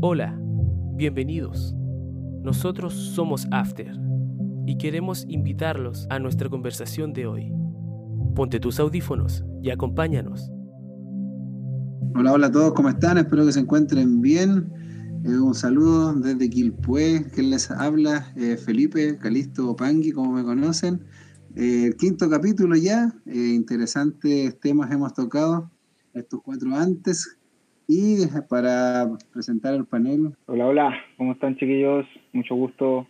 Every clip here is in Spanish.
Hola, bienvenidos. Nosotros somos After y queremos invitarlos a nuestra conversación de hoy. Ponte tus audífonos y acompáñanos. Hola, hola a todos, ¿cómo están? Espero que se encuentren bien. Eh, un saludo desde Quilpué, que les habla, eh, Felipe Calisto Pangui, como me conocen. Eh, el quinto capítulo ya, eh, interesantes temas hemos tocado, estos cuatro antes. Y para presentar el panel. Hola, hola, ¿cómo están chiquillos? Mucho gusto.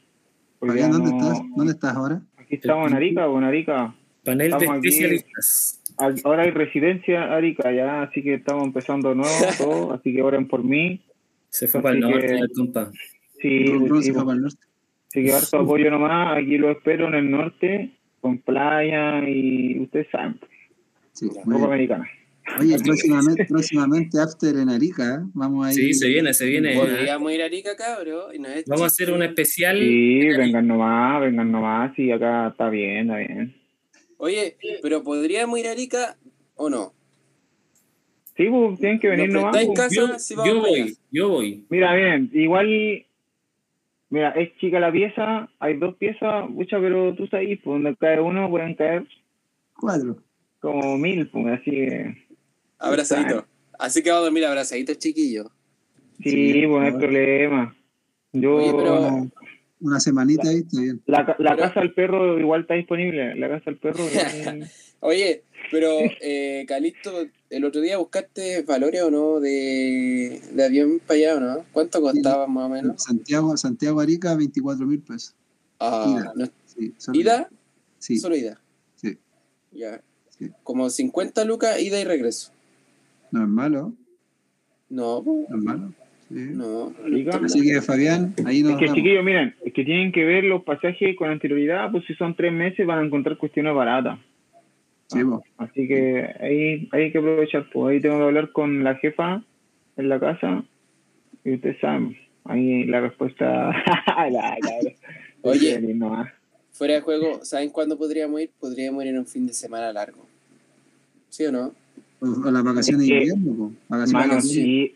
Hoy Fabián, día ¿dónde no- estás? ¿Dónde estás ahora? Aquí estamos en Arica, en Arica. Panel de Estamos especialistas. Al- Ahora hay residencia Arica ya, así que estamos empezando de nuevo todo, así que oren por mí. Se fue para el norte, que- el compa. Sí, pues, se sí, fue para el norte. así que harto apoyo nomás, aquí lo espero en el norte, con playa y ustedes saben, Sí, muy Copa. Americana. Oye, próximamente, próximamente After en Arica. ¿eh? Vamos a ir. Sí, se viene, se viene. Podríamos ir a Arica, cabro. y no es Vamos a hacer un especial. Sí, vengan nomás, vengan nomás, sí, acá está bien, está bien. Oye, pero ¿podríamos ir a Arica o no? Sí, pues tienen que venir ¿Nos nomás. prestáis pues. casa? Yo, voy, yo voy. Mira, bien, igual, mira, es chica la pieza, hay dos piezas, mucha, pero tú sabes, pues donde cae uno pueden caer Cuatro. como mil, pues, así que, Abrazadito. Así que vamos a dormir abrazaditos, chiquillos. sí, Sí, pues no hay problema. Yo, Oye, pero- Una semanita ahí, está bien. la, ca- la pero- casa del perro igual está disponible, la casa del perro igual- Oye, pero, eh, Calixto, el otro día buscaste valores o no de, de avión para allá o no? ¿Cuánto costaba más o menos? Santiago, Santiago Arica, 24 mil pesos. Ah, Ida. no- Sí, solo ¿Ida? Sí, Solo ida. sí. Ya. Sí. Como 50 lucas, ida y regreso. No es malo, No, no es malo. Sí. no. Así que Fabián, ahí nos Es que vemos. chiquillos, miren, es que tienen que ver los pasajes con anterioridad, pues si son tres meses van a encontrar cuestiones baratas. Sí, po. Así que ahí, hay que aprovechar, pues ahí tengo que hablar con la jefa en la casa y ustedes saben, ahí la respuesta... la- la- Oye. no, ah. Fuera de juego, ¿saben cuándo podríamos ir? Podríamos ir en un fin de semana largo. ¿Sí o no? O, las vacaciones de Es que- invierno, po. Vacaciones Mano, de sí,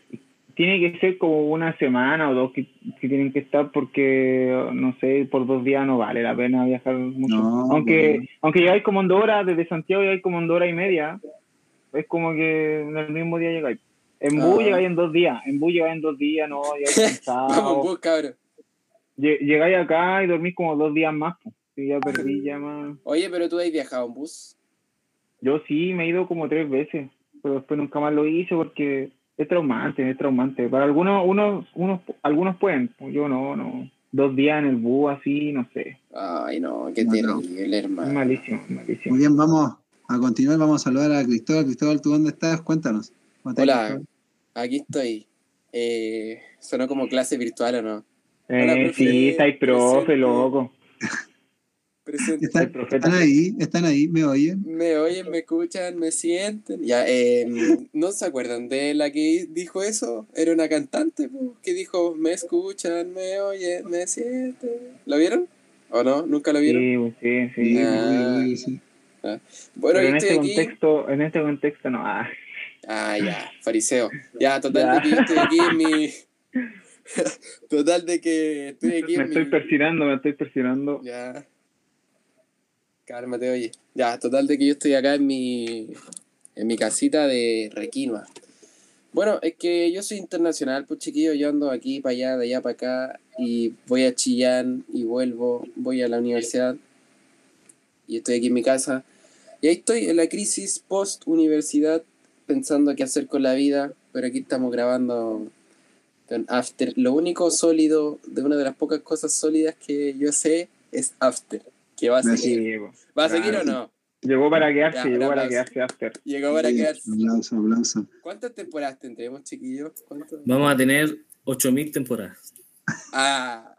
tiene que ser como una semana o dos que, que tienen que estar porque, no sé, por dos días no vale la pena viajar mucho. No, aunque aunque llegáis como en dos horas, desde Santiago llegáis como en dos horas y media, es como que en el mismo día llegáis. En bus Ah. llegáis en dos días, en bus llegáis en dos días, no, llegáis Vamos, cansado. bus, cabrón. Lle- Llegáis acá y dormís como dos días más, pues. Sí, ya perdí ya más. Oye, pero tú has viajado en bus. Yo sí me he ido como tres veces, pero después nunca más lo hice porque es traumante, es traumante. Para algunos, unos, unos, algunos pueden, yo no, no. Dos días en el bus así, no sé. Ay, no, qué No, terrible, Es hermano. malísimo, es malísimo. Muy bien, vamos a continuar. Vamos a saludar a Cristóbal. Cristóbal, ¿tú dónde estás? Cuéntanos. ¿Cómo estás, Hola, Cristóbal? aquí estoy. Eh, sonó como clase virtual o no. Eh, Hola, profe, sí, estáis profe, presente. loco. Presente. ¿Están, ahí? ¿Están ahí? ¿Me oyen? Me oyen, me escuchan, me sienten. Ya, eh, ¿no se acuerdan de la que dijo eso? Era una cantante que dijo, me escuchan, me oyen, me sienten. ¿Lo vieron? ¿O no? ¿Nunca lo vieron? Sí, sí, sí. Sí, Ah. sí. Bueno, Pero en estoy este aquí. contexto, en este contexto no. Ah, Ah, ya, fariseo. Ya, total Ya. de que yo estoy aquí en mi. total de que estoy aquí me en estoy mi. persinando, me estoy persinando. Ya. Cálmate, oye. Ya, total de que yo estoy acá en mi. En mi casita de Requinoa. Bueno, es que yo soy internacional, pues chiquillo, yo ando aquí para allá, de allá para acá, y voy a Chillán y vuelvo, voy a la universidad, y estoy aquí en mi casa. Y ahí estoy en la crisis post-universidad, pensando qué hacer con la vida, pero aquí estamos grabando After. Lo único sólido, de una de las pocas cosas sólidas que yo sé, es After. Que va a seguir. Sí. ¿Va a seguir Claro. o no? Llegó para quedarse, Ya, llegó para quedarse after. Llegó para Sí, quedarse. Aplauso, aplauso. ¿Cuántas temporadas tendremos, chiquillos? ¿Cuántas? Vamos a tener 8000 temporadas. Ah,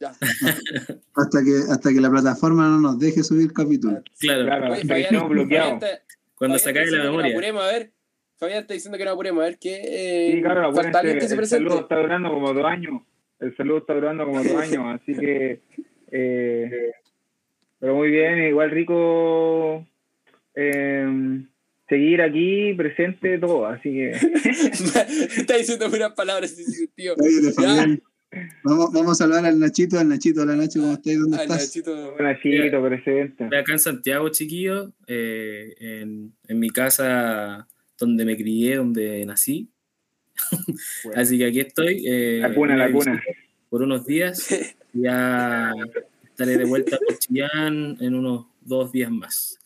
ya. Hasta que, hasta que la plataforma no nos deje subir capítulos. Claro, Claro, Oye, Fabián, estemos bloqueados. Fabián está- cuando Fabián se está acabe la diciendo que nos memoria. apuremos, a ver. Fabián está diciendo que no apuremos, a ver qué. Eh, Sí, claro, falta alguien que acuérdense, se el presente. saludo está durando como dos años. El saludo está durando como dos años, así que. eh, pero muy bien, igual rico. eh, seguir aquí presente todo, así que Está diciendo unas palabras Ya. Fabián, Vamos, vamos a saludar al Nachito, al Nachito, hola Nacho, ¿cómo estás? ¿Dónde Ah, estás? Nachito. Nachito presente. Estoy acá en Santiago, chiquillo, eh, en, en mi casa donde me crié, donde nací. Así que aquí estoy. eh, La cuna, la cuna. Por unos días. Ya estaré de vuelta por Chillán en unos dos días más.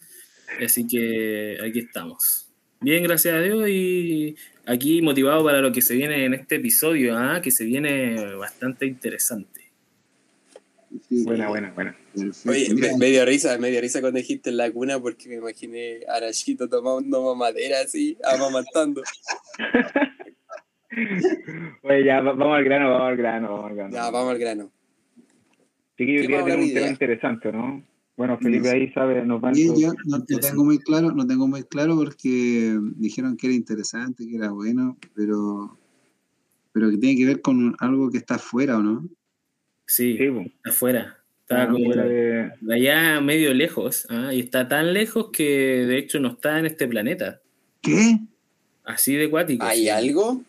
Así que aquí estamos. Bien, gracias a Dios y aquí motivado para lo que se viene en este episodio, ¿ah? que se viene bastante interesante. Sí, Buena, buena, buena. Oye, me, me dio risa, me dio risa cuando dijiste en la cuna porque me imaginé a tomando mamadera así, amamantando. Oye, ya, va- vamos al grano, vamos al grano, vamos al grano. Ya, vamos al grano. Chiquillos, ¿Qué hoy día vamos a tenemos un tema interesante, ¿no? Bueno, Felipe ahí sabe, nos van Sí, yo no, no tengo muy claro, no tengo muy claro porque dijeron que era interesante, que era bueno, pero pero que tiene que ver con algo que está afuera, ¿o no? Sí, Sí, pues. afuera. Está Ah, como fuera de allá medio lejos, ¿ah? y está tan lejos que de hecho no está en este planeta. ¿Qué? Así de cuático. ¿Hay sí. algo?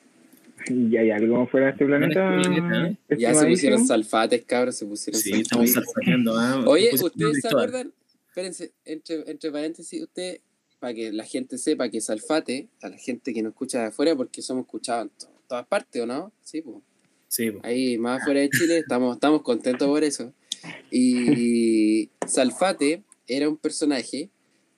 ¿Y hay algo fuera de este planeta? este planeta, ¿eh? Ya se pusieron salfates, cabros, se pusieron Sí, salfates. estamos salfateando. ¿ah? Oye, ¿ustedes se acuerdan? Espérense, entre, entre paréntesis, usted, para que la gente sepa que Salfate, a la gente que nos escucha de afuera, porque somos escuchados en to- todas partes, ¿o no? Sí, pues. Sí, po. Ahí más afuera de Chile, estamos, estamos contentos por eso. Y Salfate era un personaje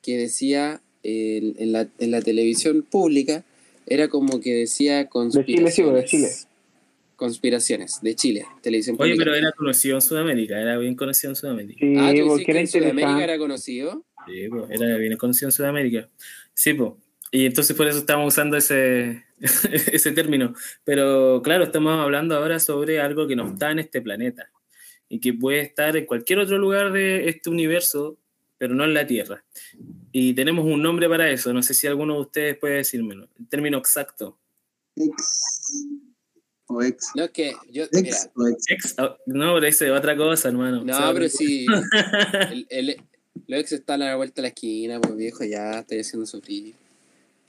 que decía en, en la, en la televisión pública, era como que decía conspiraciones. sí, de Chile. Conspiraciones, de Chile, televisión Oye, pública. pero era conocido en Sudamérica, era bien conocido en Sudamérica. Sí, ah, tú porque que era en Sudamérica era conocido. Sí, po, era bien conocido en Sudamérica. Sí, pues. Y entonces por eso estamos usando ese, ese término. Pero claro, estamos hablando ahora sobre algo que no está en este planeta y que puede estar en cualquier otro lugar de este universo, pero no en la Tierra. Y tenemos un nombre para eso. No sé si alguno de ustedes puede decírmelo. El término exacto. Ex o ex. No, es que yo, mira, Ex o ex. Ex, oh, no, pero ese es otra cosa, hermano. no, O sea, pero sí, el, el, lo ex está a la vuelta de la esquina, pues viejo, ya estoy haciendo sufrir.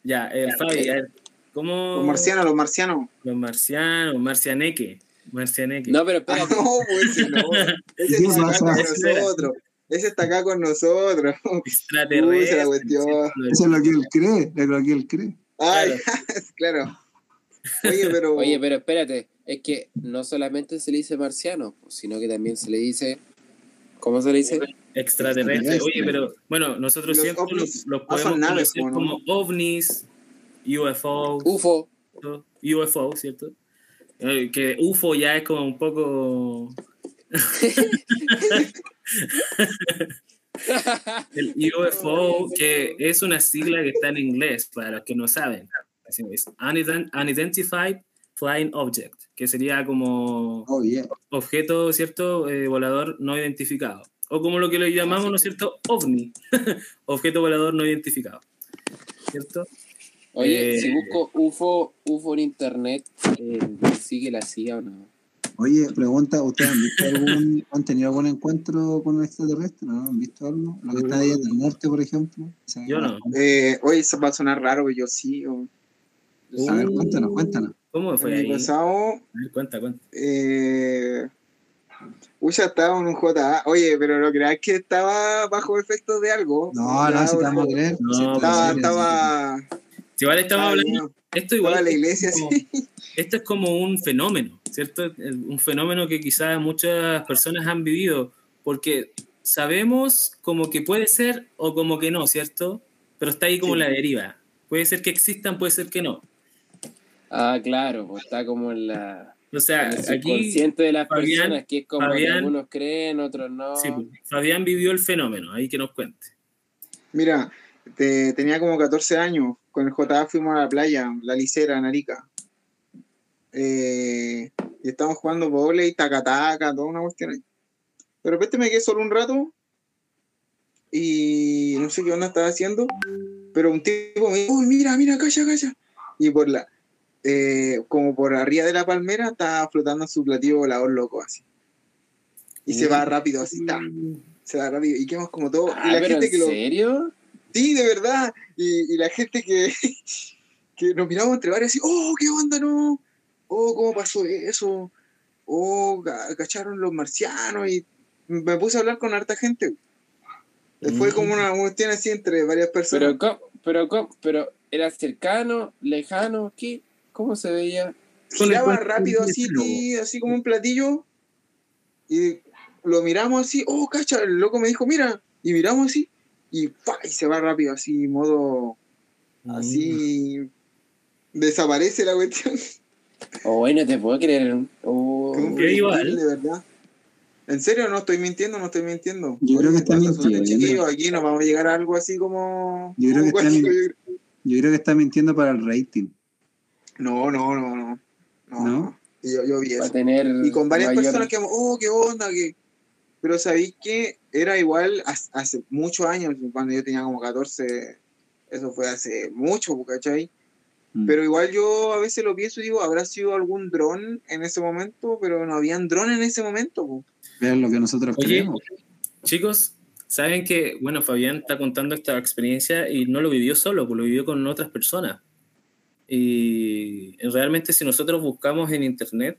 Ya, el Fabi, a ver, ¿cómo Los marcianos, los marcianos. los marcianos, marcianeque, marcianeque? No, pero Ah, espérate, no, pues ese no. Ese ¿Qué está acá pasa? Ese está acá con nosotros. extraterrestre. La cuestión. Eso es lo que él cree, es lo que él cree. Ay, claro. Oye, pero. oye, pero espérate, es que no solamente se le dice marciano, sino que también se le dice, ¿cómo se le dice? Extraterrestre. Oye, pero bueno, nosotros Los siempre ovnis. los, los Ah, podemos son naves, conocer como ovnis, UFO, UFO. UFO, ¿cierto? Eh, que UFO ya es como un poco... El UFO, que es una sigla que está en inglés, para los que no saben. Así es, Unident- Unidentified Flying Object, que sería como Oh, yeah. objeto, ¿cierto? Eh, volador no identificado. O como lo que le llamamos, ¿no es cierto? OVNI, objeto volador no identificado. ¿Cierto? Oye, Eh, si busco UFO, UFO en internet, eh, ¿sigue la CIA o no? Oye, pregunta, ¿ustedes han visto algún, han tenido algún encuentro con un extraterrestre? ¿No? ¿Han visto algo? Lo que está ahí en el norte, por ejemplo. Yo no. Eh, oye, eso va a sonar raro, pero yo sí. o- A ver, cuéntanos, cuéntanos. ¿Cómo fue El ahí? año A pasado, ver, cuenta, cuenta. eh, Uy, ya estaba en un JA. Oye, pero no creas que estaba bajo efectos de algo. No, no, si te vamos a creer. No, Estaba, estaba, Si igual estamos estaba, hablando, esto igual en la es iglesia, como- sí. esto es como un fenómeno, ¿cierto? Un fenómeno que quizás muchas personas han vivido, porque sabemos como que puede ser o como que no, ¿cierto? Pero está ahí como Sí. la deriva. Puede ser que existan, puede ser que no. Ah, claro, pues está como en la O sea, en el aquí subconsciente de las Fabián- personas, que es como que Fabián- algunos creen, otros no. sí, pues, Fabián vivió el fenómeno, ahí que nos cuente. Mira, te- tenía como 14 años. Con el JA fuimos a la playa, la licera, Narica. Eh, y estábamos jugando volei, taca-taca, toda una cuestión ahí. De repente me quedé solo un rato y no sé qué onda estaba haciendo, pero un tipo me dijo, "Uy, mira, mira, calla, calla. Y por la, eh, como por arriba de la palmera, estaba flotando su platillo volador loco así. Y se va rápido, así está. Se va rápido. Y quedamos como todo. Ah, y la pero gente ¿en que lo, serio? Sí, de verdad. Y, y la gente que, que nos miramos entre varios así, oh, qué onda, no. Oh, ¿cómo pasó eso? Oh, ca- cacharon los marcianos. Y me puse a hablar con harta gente. Fue como una cuestión así entre varias personas. Pero, ¿cómo- pero, ¿cómo- pero, ¿era cercano, lejano? ¿Qué? ¿Cómo se veía? giraba rápido así, ti, así como un platillo. Y lo miramos así, oh, cacha, el loco me dijo, mira. Y miramos así. Y, ¡pa! y se va rápido, así, modo. Así. Desaparece la cuestión. Oh, bueno, te puedo creer. Oh, Como un igual. de verdad. En serio, no estoy mintiendo, no estoy mintiendo. Yo creo que está ¿qué pasa, mintiendo. chiquillos? Aquí nos vamos a llegar a algo así como. Yo creo que está Yo creo que está mintiendo para el rating. No, no, no, no. No, ¿No? no. Y Yo, yo vi va a eso. tener. Y con varias mayor- personas que, oh, qué onda, que... Pero sabéis que era igual hace, hace muchos años, cuando yo tenía como 14, eso fue hace mucho, ¿cachai? Mm. Pero igual yo a veces lo pienso y digo, ¿habrá sido algún dron en ese momento? Pero no habían dron en ese momento. Es lo que nosotros Oye, creemos. Chicos, saben que, bueno, Fabián está contando esta experiencia y no lo vivió solo, pues lo vivió con otras personas. Y realmente si nosotros buscamos en internet,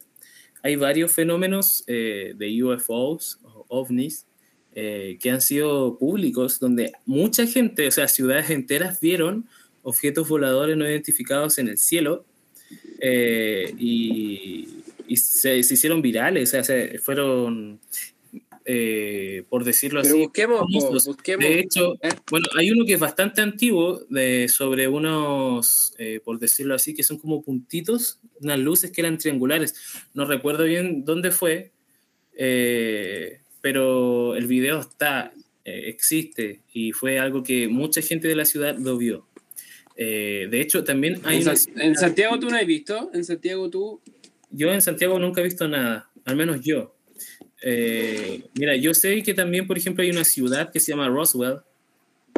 hay varios fenómenos eh, de UFOs o ovnis eh, que han sido públicos, donde mucha gente, o sea, ciudades enteras vieron objetos voladores no identificados en el cielo eh, y, y se, se hicieron virales, o sea, se fueron, eh, por decirlo Pero así, busquemos, famosos. busquemos. De hecho, ¿eh? bueno, hay uno que es bastante antiguo, de, sobre unos, eh, por decirlo así, que son como puntitos, unas luces que eran triangulares. No recuerdo bien dónde fue, eh, pero el video está, eh, existe, y fue algo que mucha gente de la ciudad lo vio. Eh, de hecho, también hay ¿En, una- en Santiago tú no has visto? ¿En Santiago tú? yo en Santiago nunca he visto nada, al menos yo. Eh, mira, yo sé que también, por ejemplo, hay una ciudad que se llama Roswell,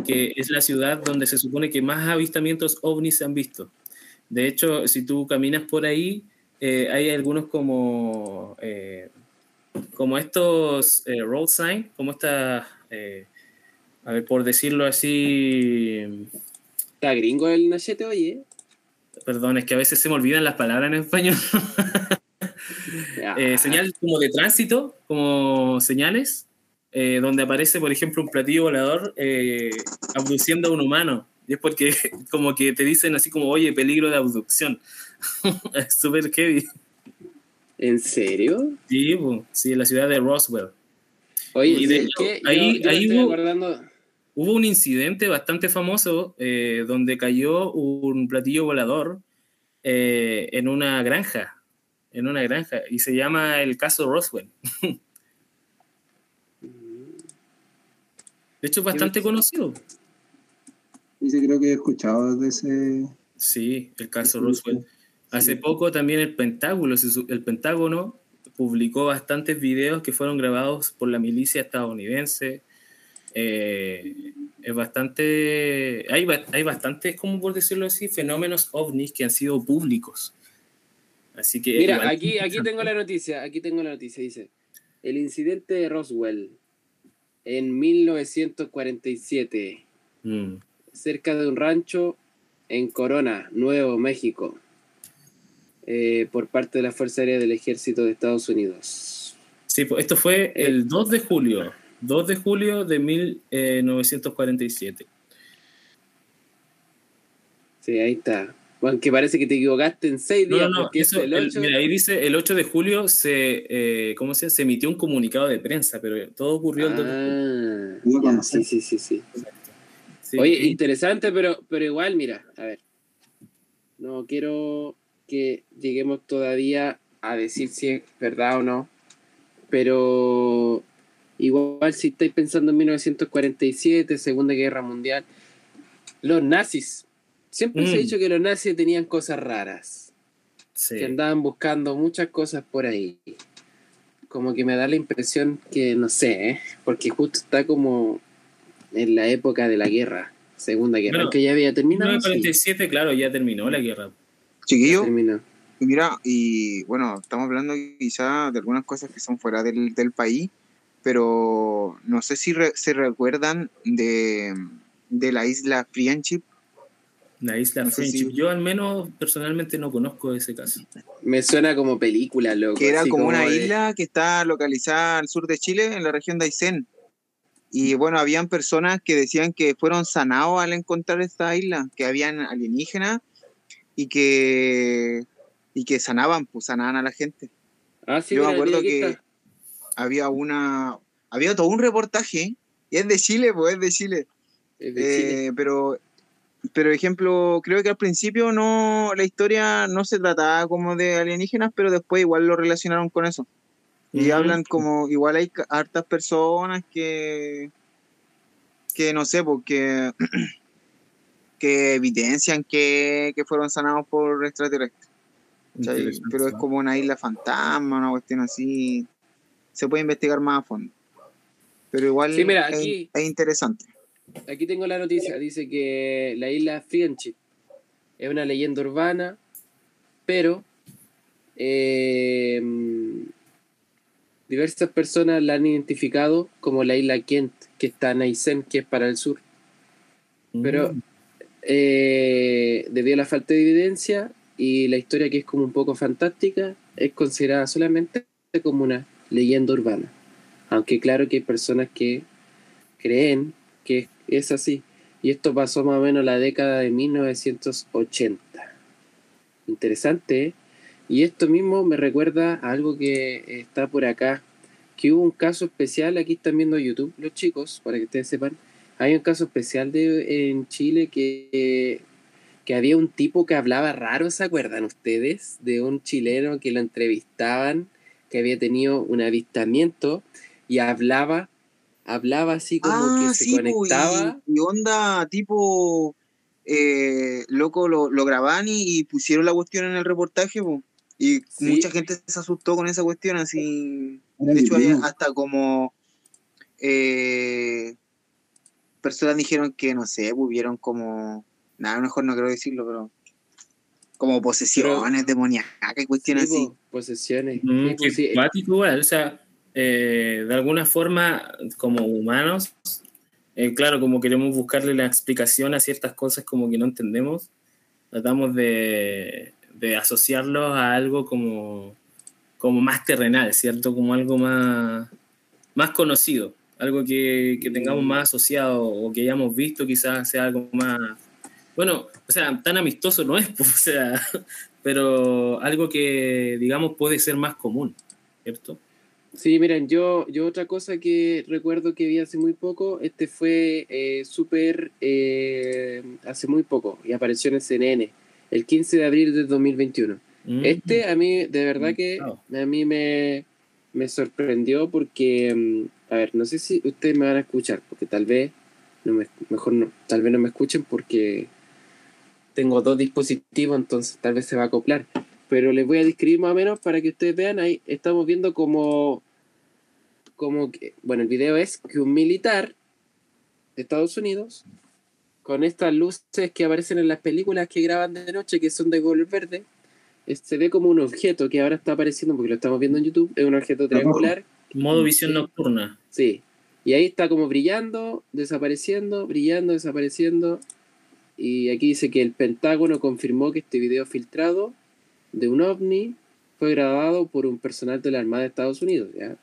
que es la ciudad donde se supone que más avistamientos ovnis se han visto. De hecho, si tú caminas por ahí, eh, hay algunos como, eh, como estos eh, road sign, como estas, eh, a ver, por decirlo así, Está gringo el Nachete, oye. perdón, es que a veces se me olvidan las palabras en español. Eh, señales como de tránsito, como señales, eh, donde aparece, por ejemplo, un platillo volador eh, abduciendo a un humano. Y es porque como que te dicen así como, oye, peligro de abducción. es súper heavy. ¿En serio? Sí, sí, en la ciudad de Roswell. Oye, Y de ¿sabes hecho, qué? Yo- ahí- yo ahí hubo- acordando. Hubo un incidente bastante famoso eh, donde cayó un platillo volador eh, en una granja, en una granja, y se llama el caso Roswell. De hecho, es bastante conocido. Dice, creo que he escuchado de ese. Sí, el caso Roswell. Hace poco también el Pentágono, el Pentágono publicó bastantes videos que fueron grabados por la milicia estadounidense. Eh, es bastante, hay, hay bastantes, como por decirlo así, fenómenos ovnis que han sido públicos. Así que Mira, aquí, aquí tengo la noticia, aquí tengo la noticia, dice, el incidente de Roswell en 1947, Mm. cerca de un rancho en Corona, Nuevo México, eh, por parte de la Fuerza Aérea del Ejército de Estados Unidos. Sí, pues esto fue el 2 de julio, 2 de julio de 1947. Sí, ahí está. Bueno, que parece que te equivocaste en seis No, días, no, no, porque eso, es el el- 8. mira, ahí dice el 8 de julio se, eh, ¿cómo se, se emitió un comunicado de prensa, pero todo ocurrió el 2 de julio. Ah, sí, sí, sí, sí. Sí, Oye, interesante, pero, pero igual, mira, a ver. No quiero que lleguemos todavía a decir si es verdad o no, pero igual si estáis pensando en 1947, Segunda Guerra Mundial, los nazis. Siempre se ha Mm. dicho que los nazis tenían cosas raras, sí. que andaban buscando muchas cosas por ahí. Como que me da la impresión que, no sé, ¿eh? porque justo está como en la época de la guerra, Segunda Guerra, que ya había terminado. sí, 1947, claro, ya terminó la guerra. Chiquillo, Mira, y bueno, estamos hablando quizá de algunas cosas que son fuera del, del país, pero no sé si re- se recuerdan de, de la isla Friendship. La isla No Friendship. si- Yo al menos personalmente no conozco ese caso. Me suena como película, loco. que era así como una de- isla que está localizada al sur de Chile, en la región de Aysén. Y bueno, habían personas que decían que fueron sanados al encontrar esta isla, que habían alienígenas y que, y que sanaban, pues sanaban a la gente. Ah, sí, Yo me acuerdo que está. había una, había todo un reportaje, y es de Chile, pues es de Chile. Es de Chile. Eh, pero, pero ejemplo, creo que al principio no, la historia no se trataba como de alienígenas, pero después igual lo relacionaron con eso. Y hablan como, igual hay hartas personas que, que no sé, porque que evidencian que, que fueron sanados por extraterrestres. Pero es como una isla fantasma, una cuestión así. Se puede investigar más a fondo. Pero igual Sí, mira, es- aquí- es interesante. Aquí tengo la noticia. Dice que la isla Friendship es una leyenda urbana, pero eh, diversas personas la han identificado como la isla Kent, que está en Aysén, que es para el sur. Pero Mm. Eh, debido a la falta de evidencia y la historia que es como un poco fantástica, es considerada solamente como una leyenda urbana. Aunque claro que hay personas que creen que es así. Y esto pasó más o menos en la década de 1980. Interesante, ¿eh? Y esto mismo me recuerda a algo que está por acá, que hubo un caso especial, aquí están viendo YouTube los chicos, para que ustedes sepan, hay un caso especial de, en Chile que, que había un tipo que hablaba raro, ¿se acuerdan ustedes? De un chileno que lo entrevistaban, que había tenido un avistamiento y hablaba, hablaba así como que se sí, po, conectaba. Y, y onda tipo, eh, loco, lo, lo graban y, y pusieron la cuestión en el reportaje, po. Y Sí. mucha gente se asustó con esa cuestión, así. De hecho, hay hasta como eh, personas dijeron que, no sé, pues, vieron como, nada, mejor no quiero decirlo, pero como posesiones demoníacas y cuestiones Sí, así. po, posesiones. Mm, Sí, pues, sí, igual. O sea, eh, de alguna forma, como humanos, eh, claro, como queremos buscarle la explicación a ciertas cosas como que no entendemos, tratamos de, de asociarlos a algo como, como más terrenal, ¿cierto? Como algo más, más conocido, algo que, que tengamos más asociado o que hayamos visto, quizás sea algo más... Bueno, o sea, tan amistoso no es, pues, o sea, pero algo que, digamos, puede ser más común, ¿cierto? Sí, miren, yo, yo otra cosa que recuerdo que vi hace muy poco, este fue eh, súper eh, hace muy poco y apareció en el CNN, el 15 de abril del 2021. Mm. Este a mí, de verdad que Claro. a mí me, me sorprendió porque, mm, a ver, no sé si ustedes me van a escuchar, porque tal vez, no me, mejor no, tal vez no me escuchen porque tengo dos dispositivos, entonces tal vez se va a acoplar. Pero les voy a describir más o menos para que ustedes vean, ahí estamos viendo como, como que, bueno, el video es que un militar de Estados Unidos, con estas luces que aparecen en las películas que graban de noche, que son de color verde, es- se ve como un objeto que ahora está apareciendo, porque lo estamos viendo en YouTube, es un objeto triangular, Modo visión nocturna. Sí, y ahí está como brillando, desapareciendo, brillando, desapareciendo, y aquí dice que el Pentágono confirmó que este video filtrado de un ovni fue grabado por un personal de la Armada de Estados Unidos, ¿ya?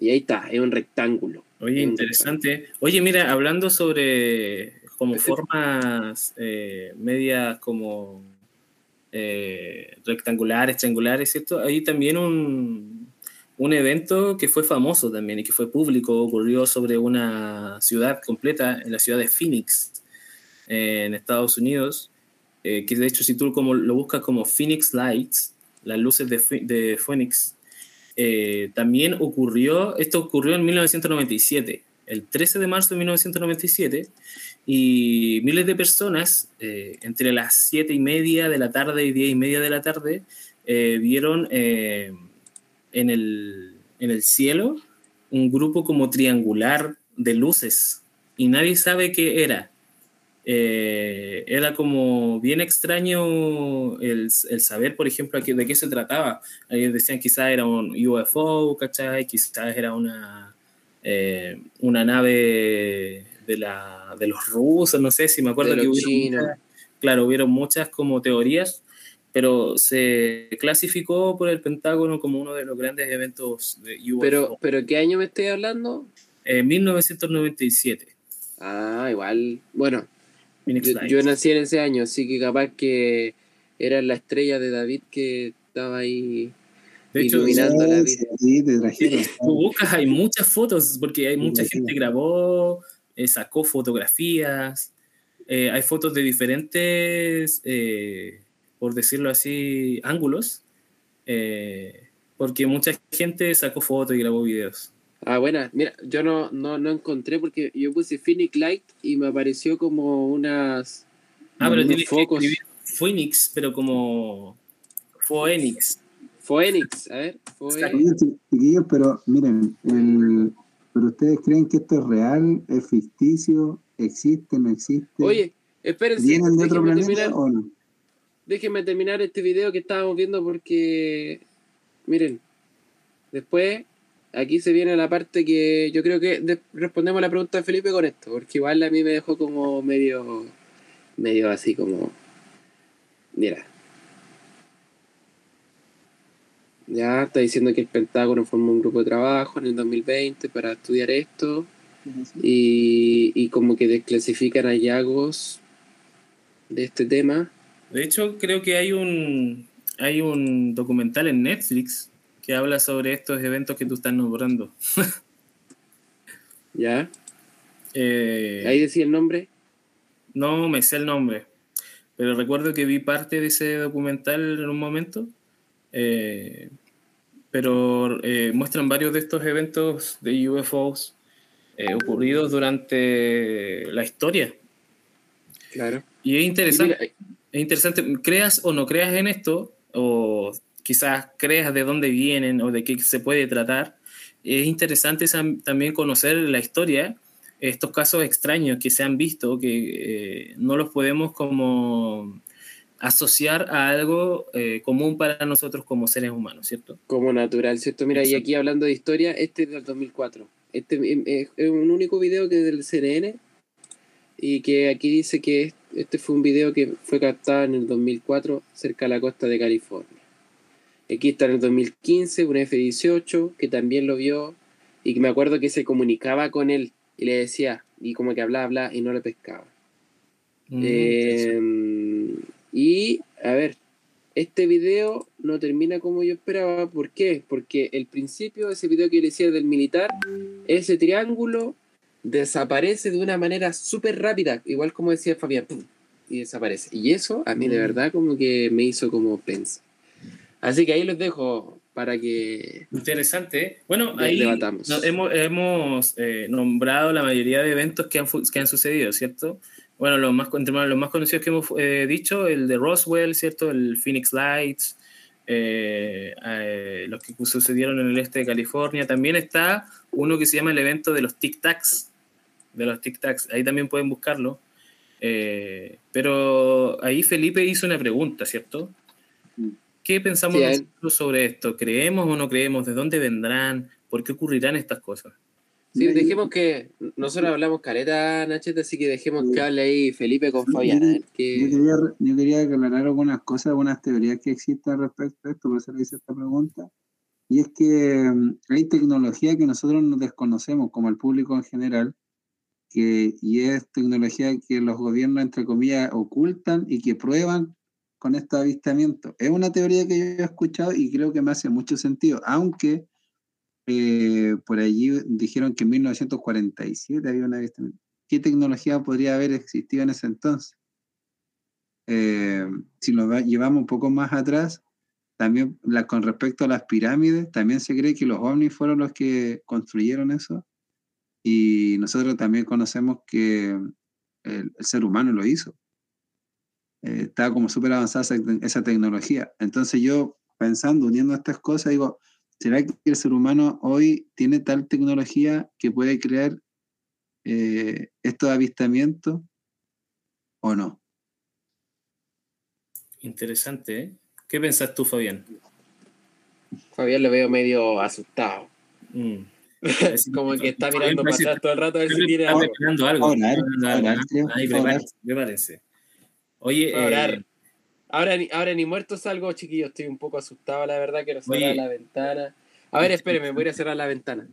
Y ahí está, es un rectángulo. Oye, interesante. Oye, mira, hablando sobre como formas eh, medias como eh, rectangulares, triangulares, ¿cierto? Hay también un, un evento que fue famoso también y que fue público, ocurrió sobre una ciudad completa, en la ciudad de Phoenix, eh, en Estados Unidos, eh, que de hecho si tú como, lo buscas como Phoenix Lights, las luces de, Phoenix, eh, también ocurrió, esto ocurrió en 1997, el 13 de marzo de 1997, y miles de personas, entre las 7 y media de la tarde y 10 y media de la tarde, vieron en, el, en el cielo un grupo como triangular de luces, y nadie sabe qué era. Eh, era como bien extraño el, el saber, por ejemplo, aquí- de qué se trataba. Ellos decían quizás era un UFO, ¿cachai? Quizás era una, eh, una nave de, la, de los rusos, no sé si me acuerdo De que hubieron claro, hubieron muchas como teorías, pero se clasificó por el Pentágono como uno de los grandes eventos de UFO Pero, pero ¿qué año me estoy hablando? en 1997. Ah, igual. Bueno, yo, nací en ese año, así que capaz que era la estrella de David que estaba ahí. de hecho, iluminando la vida. Sí, te trajeron. tú buscas, hay muchas fotos, porque hay mucha imagino. gente grabó, eh, sacó fotografías, eh, hay fotos de diferentes, eh, por decirlo así, ángulos, eh, porque mucha gente sacó fotos y grabó videos. Ah, buena. Mira, yo no, no, no encontré porque yo puse Phoenix Light y me apareció como unas. Ah, pero unos tiene que focos. escribir Phoenix, pero como Phoenix. Phoenix, a ver. Phoenix. Chiquillos, pero miren, el, pero ustedes creen que esto es real, es ficticio, existe, no existe. Oye, espérense. ¿Vienen de otro planeta terminar, o no? Déjenme terminar este video que estábamos viendo porque. Miren, después. Aquí se viene la parte que yo creo que de- respondemos la pregunta de Felipe con esto, porque igual a mí me dejó como medio, medio así como, mira, ya está diciendo que el Pentágono formó un grupo de trabajo en el 2020 para estudiar esto y, y como que desclasifican hallazgos de este tema. De hecho, creo que hay un, hay un documental en Netflix que habla sobre estos eventos que tú estás nombrando. ¿Ya? Eh, Ahí decía el nombre. No me sé el nombre, pero recuerdo que vi parte de ese documental en un momento. eh, pero eh, muestran varios de estos eventos de UFOs eh, ocurridos durante la historia. Claro. Y es Y interesante, mira, es interesante, creas o no creas en esto, o quizás creas de dónde vienen o de qué se puede tratar. Es interesante también conocer la historia, estos casos extraños que se han visto, que eh, no los podemos como asociar a algo eh, común para nosotros como seres humanos, ¿cierto? como natural, ¿cierto? Mira, y Exacto. aquí hablando de historia, este es del 2004. Este eh, eh, es un único video que es del CNN y que aquí dice que este fue un video que fue captado en el 2004 cerca de la costa de California. Aquí está en el 2015 un F-18 que también lo vio y que me acuerdo que se comunicaba con él y le decía, y como que hablaba, hablaba y no le pescaba. Mm, Eh, y, a ver, este video no termina como yo esperaba. ¿Por qué? Porque el principio de ese video que yo le decía del militar, ese triángulo desaparece de una manera súper rápida, igual como decía Fabián, ¡pum! y desaparece. Y eso a mí de Mm. verdad como que me hizo como pensar. Así que ahí los dejo para que... Interesante. ¿eh? Bueno, ahí debatamos. hemos, hemos, eh, nombrado la mayoría de eventos que han, que han sucedido, ¿cierto? Bueno, los más, entre los más conocidos que hemos eh, dicho, el de Roswell, ¿cierto? El Phoenix Lights, eh, eh, los que sucedieron en el este de California. También está uno que se llama el evento de los Tic Tacs, de los Tic Tacs. Ahí también pueden buscarlo. Eh, pero ahí Felipe hizo una pregunta, ¿cierto? ¿Qué pensamos Sí, él- sobre esto? ¿Creemos o no creemos? ¿De dónde vendrán? ¿Por qué ocurrirán estas cosas? Sí, dejemos que... Nosotros hablamos careta, Nachete, así que dejemos que hable ahí Felipe con Fabián. ver Yo quería, yo quería aclarar algunas cosas, algunas teorías que existen respecto a esto, por eso le hice esta pregunta. Y es que mm, hay tecnología que nosotros no desconocemos, como el público en general, y es tecnología que los gobiernos, entre comillas, ocultan y que prueban con estos avistamientos. Es una teoría que yo he escuchado y creo que me hace mucho sentido, aunque eh, por allí dijeron que en 1947 había un avistamiento. ¿Qué tecnología podría haber existido en ese entonces? Eh, si lo va- llevamos un poco más atrás, también la, con respecto a las pirámides, también se cree que los ovnis fueron los que construyeron eso. Y nosotros también conocemos que el, el ser humano lo hizo. Eh, estaba como súper avanzada esa tecnología. Entonces yo, pensando, uniendo estas cosas, digo, ¿será que el ser humano hoy tiene tal tecnología que puede crear eh, estos avistamientos o no? Interesante, ¿eh? ¿Qué pensás tú, Fabián? Fabián lo veo medio asustado. Mm. Como que está mirando para atrás todo el rato a ver si tiene Está algo. algo. Ahora. prepárense, prepárense. Oye, orar. eh, Ahora ni, ahora ni muerto salgo, chiquillos. Estoy un poco asustado, la verdad. Quiero cerrar Oye. la ventana. A ver, espérenme, voy a cerrar la ventana.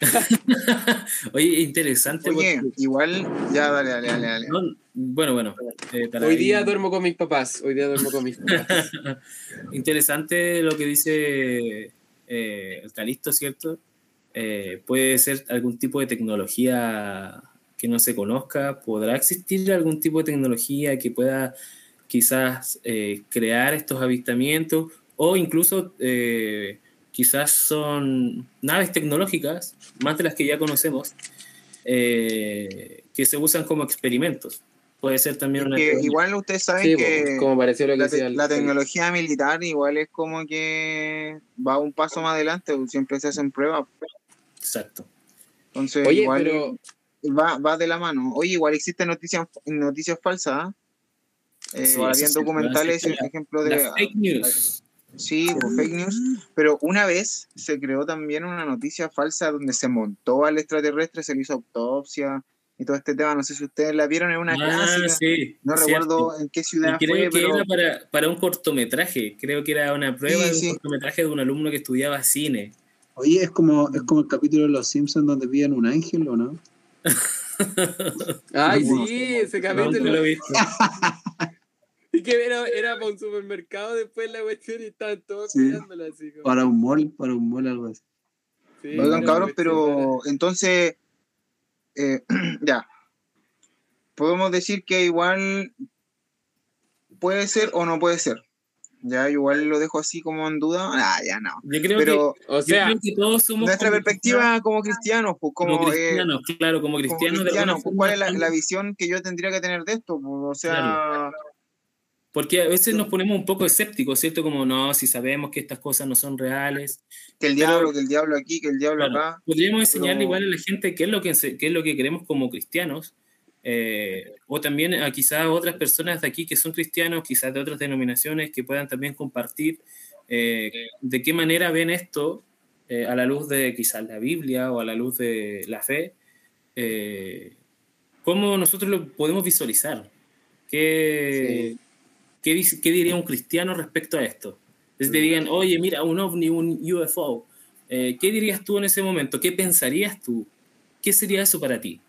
oye, interesante. Oye, porque- igual, ya dale, dale, dale. dale. no, bueno, bueno. eh, para Hoy día duermo con mis papás. Hoy día duermo con mis papás. Interesante lo que dice eh, el Calisto, ¿cierto? Eh, puede ser algún tipo de tecnología que no se conozca, podrá existir algún tipo de tecnología que pueda quizás eh, crear estos avistamientos o incluso eh, quizás son naves tecnológicas, más de las que ya conocemos, eh, que se usan como experimentos. Puede ser también una... Que igual ustedes saben Sí, que como pareció lo que la, te- decía el- la tecnología militar igual es como que va un paso más adelante, siempre se hacen pruebas. Exacto. Entonces, Oye, igual pero va, va de la mano. Oye, igual existen noticias, noticias falsas. ¿ah? Eh, Sí, habían sí, documentales, la- ejemplo de. Las fake news. Sí, pues, fake news. Pero una vez se creó también una noticia falsa donde se montó al extraterrestre, se le hizo autopsia y todo este tema. No sé si ustedes la vieron en una Ah, clásica. sí, No cierto. recuerdo en qué Y ciudad creo fue, que pero era para, para un cortometraje. Creo que era una prueba Sí, de un sí. cortometraje de un alumno que estudiaba cine. Oye, es como, es como el capítulo de Los Simpsons donde piden un ángel, ¿o no? Ay, sí, ese No, no capítulo. lo he visto. Y que era, era para un supermercado después la cuestión y estaban todos Sí. mirándola así. como- Para un mall, para un mall, algo así. Sí, Oigan, cuestión pero entonces, eh, ya, podemos decir que igual puede ser o no puede ser. Ya, igual lo dejo así como en duda. Ah, ya no. Yo creo Pero rara. O que, yo sea, creo que todos somos nuestra como perspectiva como cristianos, pues como, como, eh, cristianos, claro, como como cristianos. de pues, ¿cuál es la, visión que yo tendría que tener de esto? Pues, o sea, Porque a veces nos ponemos un poco escépticos, ¿cierto? Como no, si sabemos que estas cosas no son reales. que el diablo, que el diablo aquí, que el diablo Claro, acá. podríamos enseñarle pero- igual a la gente qué es lo que, qué es lo que queremos como cristianos. Eh, o también a quizás otras personas de aquí que son cristianos, quizás de otras denominaciones, que puedan también compartir eh, de qué manera ven esto eh, a la luz de quizás la Biblia o a la luz de la fe. eh, ¿Cómo nosotros lo podemos visualizar? ¿Qué, ¿qué, dis- qué diría un cristiano respecto a esto? Si te digan, oye, mira, un ovni, un UFO, eh, ¿qué dirías tú en ese momento? ¿Qué pensarías tú? ¿Qué sería eso para ti?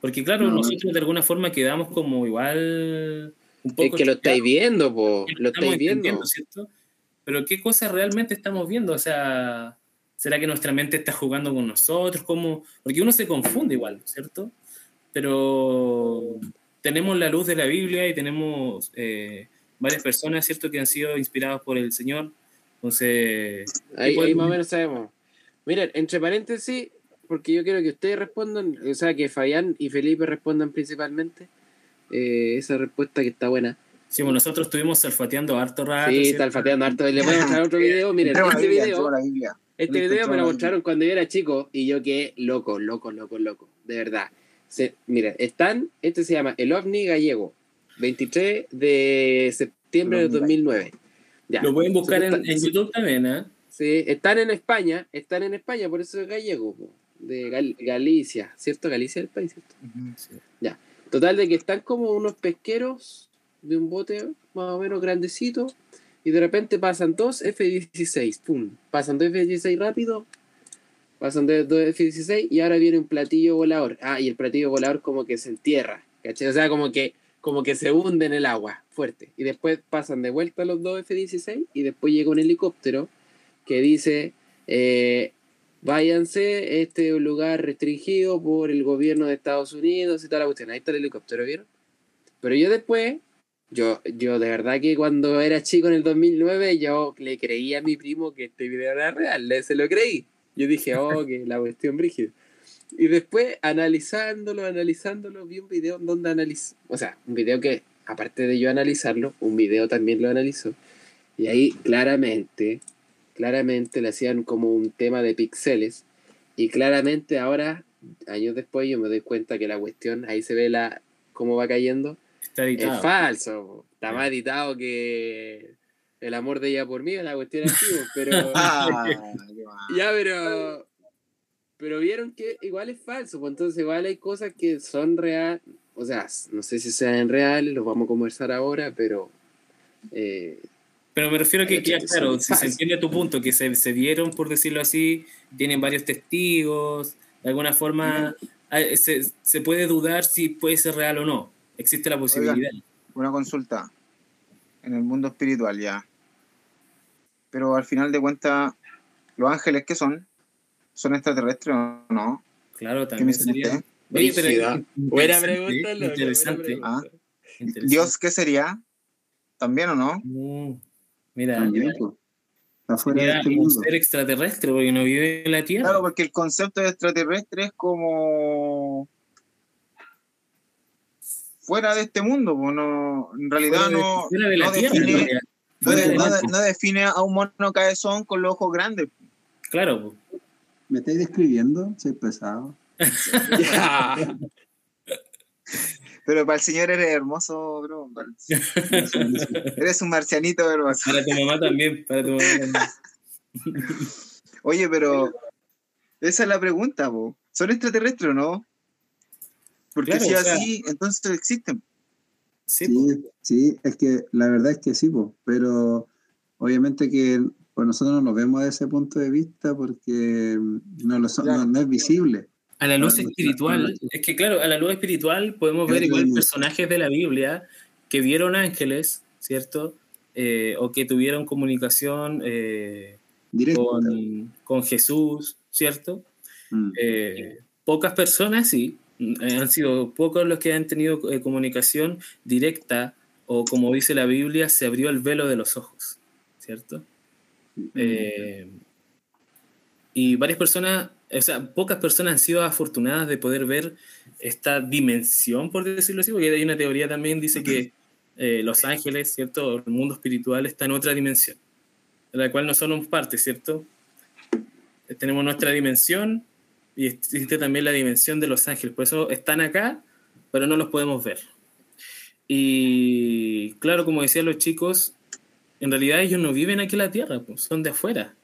Porque claro, No. nosotros de alguna forma quedamos como igual un poco... es que lo estáis viendo, po. Lo estáis viendo. ¿cierto? Pero ¿qué cosas realmente estamos viendo? O sea, ¿será que nuestra mente está jugando con nosotros? ¿Cómo? Porque uno se confunde igual, ¿cierto? Pero tenemos la luz de la Biblia y tenemos eh, varias personas, ¿cierto?, que han sido inspiradas por el Señor. Entonces, Ahí, ¿qué ahí más o menos sabemos. Miren, entre paréntesis, porque yo quiero que ustedes respondan, o sea, que Fabián y Felipe respondan principalmente. eh, esa respuesta que está buena. Sí, bueno, nosotros estuvimos salfateando harto rato. Sí, olfateando harto. Les voy a mostrar otro video. Miren, este Biblia, video, este video me lo mostraron cuando yo era chico y yo quedé loco, loco, loco, loco. De verdad. Se, mira, están, este se llama El OVNI Gallego, 23 de septiembre de El ovni 2009. Ya. Lo pueden buscar en, Está- en YouTube también, ¿eh? Sí, están en España, están en España, por eso es gallego, po, de Gal- Galicia, ¿cierto? Galicia es el país, ¿cierto? Ujú. Total de que están como unos pesqueros de un bote más o menos grandecito y de repente pasan dos F-16, pum, pasan dos F-16 rápido, pasan dos F-16 y ahora viene un platillo volador. Ah, y el platillo volador como que se entierra, ¿cachai? O sea, como que, como que se hunde en el agua, fuerte. Y después pasan de vuelta los dos F-16 y después llega un helicóptero que dice, eh, váyanse, este es un lugar restringido por el gobierno de Estados Unidos y toda la cuestión. Ahí está el helicóptero, ¿vieron? Pero yo después, yo, yo de verdad que cuando era chico en el 2009, yo le creí a mi primo que este video era real, le, se lo creí. Yo dije, oh, que la cuestión brígida. Y después, analizándolo, analizándolo, vi un video donde analizó, o sea, un video que, aparte de yo analizarlo, un video también lo analizó. Y ahí claramente, claramente le hacían como un tema de píxeles. Y claramente ahora, años después, yo me doy cuenta que la cuestión, ahí se ve la cómo va cayendo, Está editado. es falso. Está más editado que el amor de ella por mí, la cuestión es po, pero... Ah. Ya, pero. pero vieron que igual es falso, pues entonces igual hay cosas que son real, o sea, no sé si sean reales, los vamos a conversar ahora, pero... eh, Pero me refiero a que, claro, si se entiende tu punto, que se, se vieron, por decirlo así, tienen varios testigos, de alguna forma se, se puede dudar si puede ser real o no. Existe la posibilidad. Una consulta. En el mundo espiritual ya. Pero al final de cuentas, ¿los ángeles qué son? ¿Son extraterrestres o no? Claro, ¿Qué también sería. Oye, pero. Buena pregunta, buena. Ah, interesante. ¿Dios qué sería? ¿También o no? Mm, Mira, También, pues. Está fuera de sería este un mundo. ser extraterrestre porque no vive en la Tierra. Claro, porque el concepto de extraterrestre es como fuera de este mundo, pues, no, en realidad de- no, fuera de la no Tierra, define, de- de de- no define a un mono cabezón con los ojos grandes. Claro, pues. ¿Me estáis describiendo? Soy pesado. Pero para el señor eres hermoso, bro. Eres un marcianito hermoso. para tu mamá también, para tu mamá también. Oye, pero esa es la pregunta, po. ¿son extraterrestres o no? Porque Claro, si o es sea- así, entonces existen. Sí. Sí, sí, es que la verdad es que sí, pues, pero obviamente que pues nosotros no lo vemos desde ese punto de vista porque no, lo son- Claro. no, no es visible. A la luz espiritual, es que claro, a la luz espiritual podemos ver igual personajes de la Biblia que vieron ángeles, ¿cierto? Eh, o que tuvieron comunicación eh, con, con Jesús, ¿cierto? Mm. Eh, pocas personas, sí, eh, han sido pocos los que han tenido eh, comunicación directa o como dice la Biblia, se abrió el velo de los ojos, ¿cierto? Eh, y varias personas, o sea, pocas personas han sido afortunadas de poder ver esta dimensión, por decirlo así, porque hay una teoría también dice que eh, los ángeles, ¿cierto? El mundo espiritual está en otra dimensión, de la cual no somos parte, ¿cierto? Eh, Tenemos nuestra dimensión y existe también la dimensión de los ángeles, por eso están acá, pero no los podemos ver. Y claro, como decían los chicos, en realidad ellos no viven aquí en la Tierra, pues, son de afuera.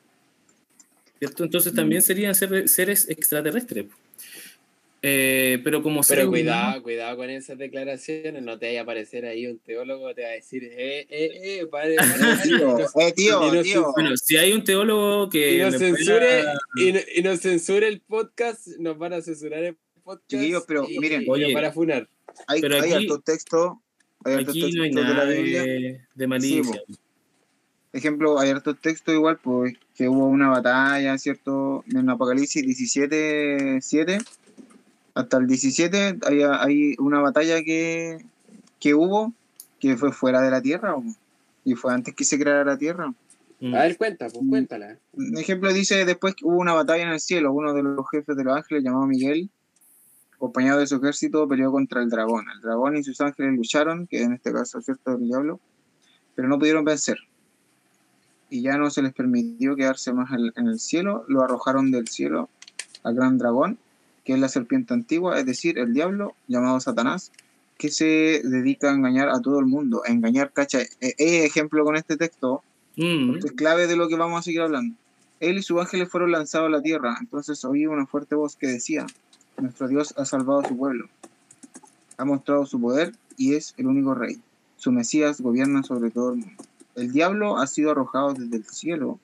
¿Cierto? Entonces también serían ser- seres extraterrestres. Eh, pero como Pero cuidado, cuidado con esas declaraciones, no te vaya a aparecer ahí un teólogo, te va a decir, eh, eh, eh, pare, y Tío, nos- eh, tío, tío. Bueno, si hay un teólogo que y nos censure, pueda- y, no- y nos censure el podcast, nos van a censurar el podcast. Chiquillos, pero y, miren. y nos Oye, van a funar. Hay, Pero hay aquí- textos, hay hartos aquí no hay textos de nada la Biblia. de, de malicia. Ejemplo, hay hartos textos igual, pues, que hubo una batalla, ¿cierto? En Apocalipsis 17, 7, hasta el 17 hay, hay una batalla que, que hubo, que fue fuera de la Tierra, o- y fue antes que se creara la Tierra. Mm. A ver, cuenta, pues cuéntala. Un ejemplo dice, después que hubo una batalla en el cielo, uno de los jefes de los ángeles, llamado Miguel, acompañado de su ejército, peleó contra el dragón. El dragón y sus ángeles lucharon, que en este caso es cierto el diablo, pero no pudieron vencer. Y ya no se les permitió quedarse más en, el cielo, lo arrojaron del cielo al gran dragón, que es la serpiente antigua, es decir, el diablo, llamado Satanás, que se dedica a engañar a todo el mundo, a engañar, cacha. Eh, eh, ejemplo con este texto, Mm. es clave de lo que vamos a seguir hablando. Él y sus ángeles fueron lanzados a la tierra. Entonces oí una fuerte voz que decía, nuestro Dios ha salvado a su pueblo. Ha mostrado su poder y es el único rey. Su Mesías gobierna sobre todo el mundo. El diablo ha sido arrojado desde el cielo,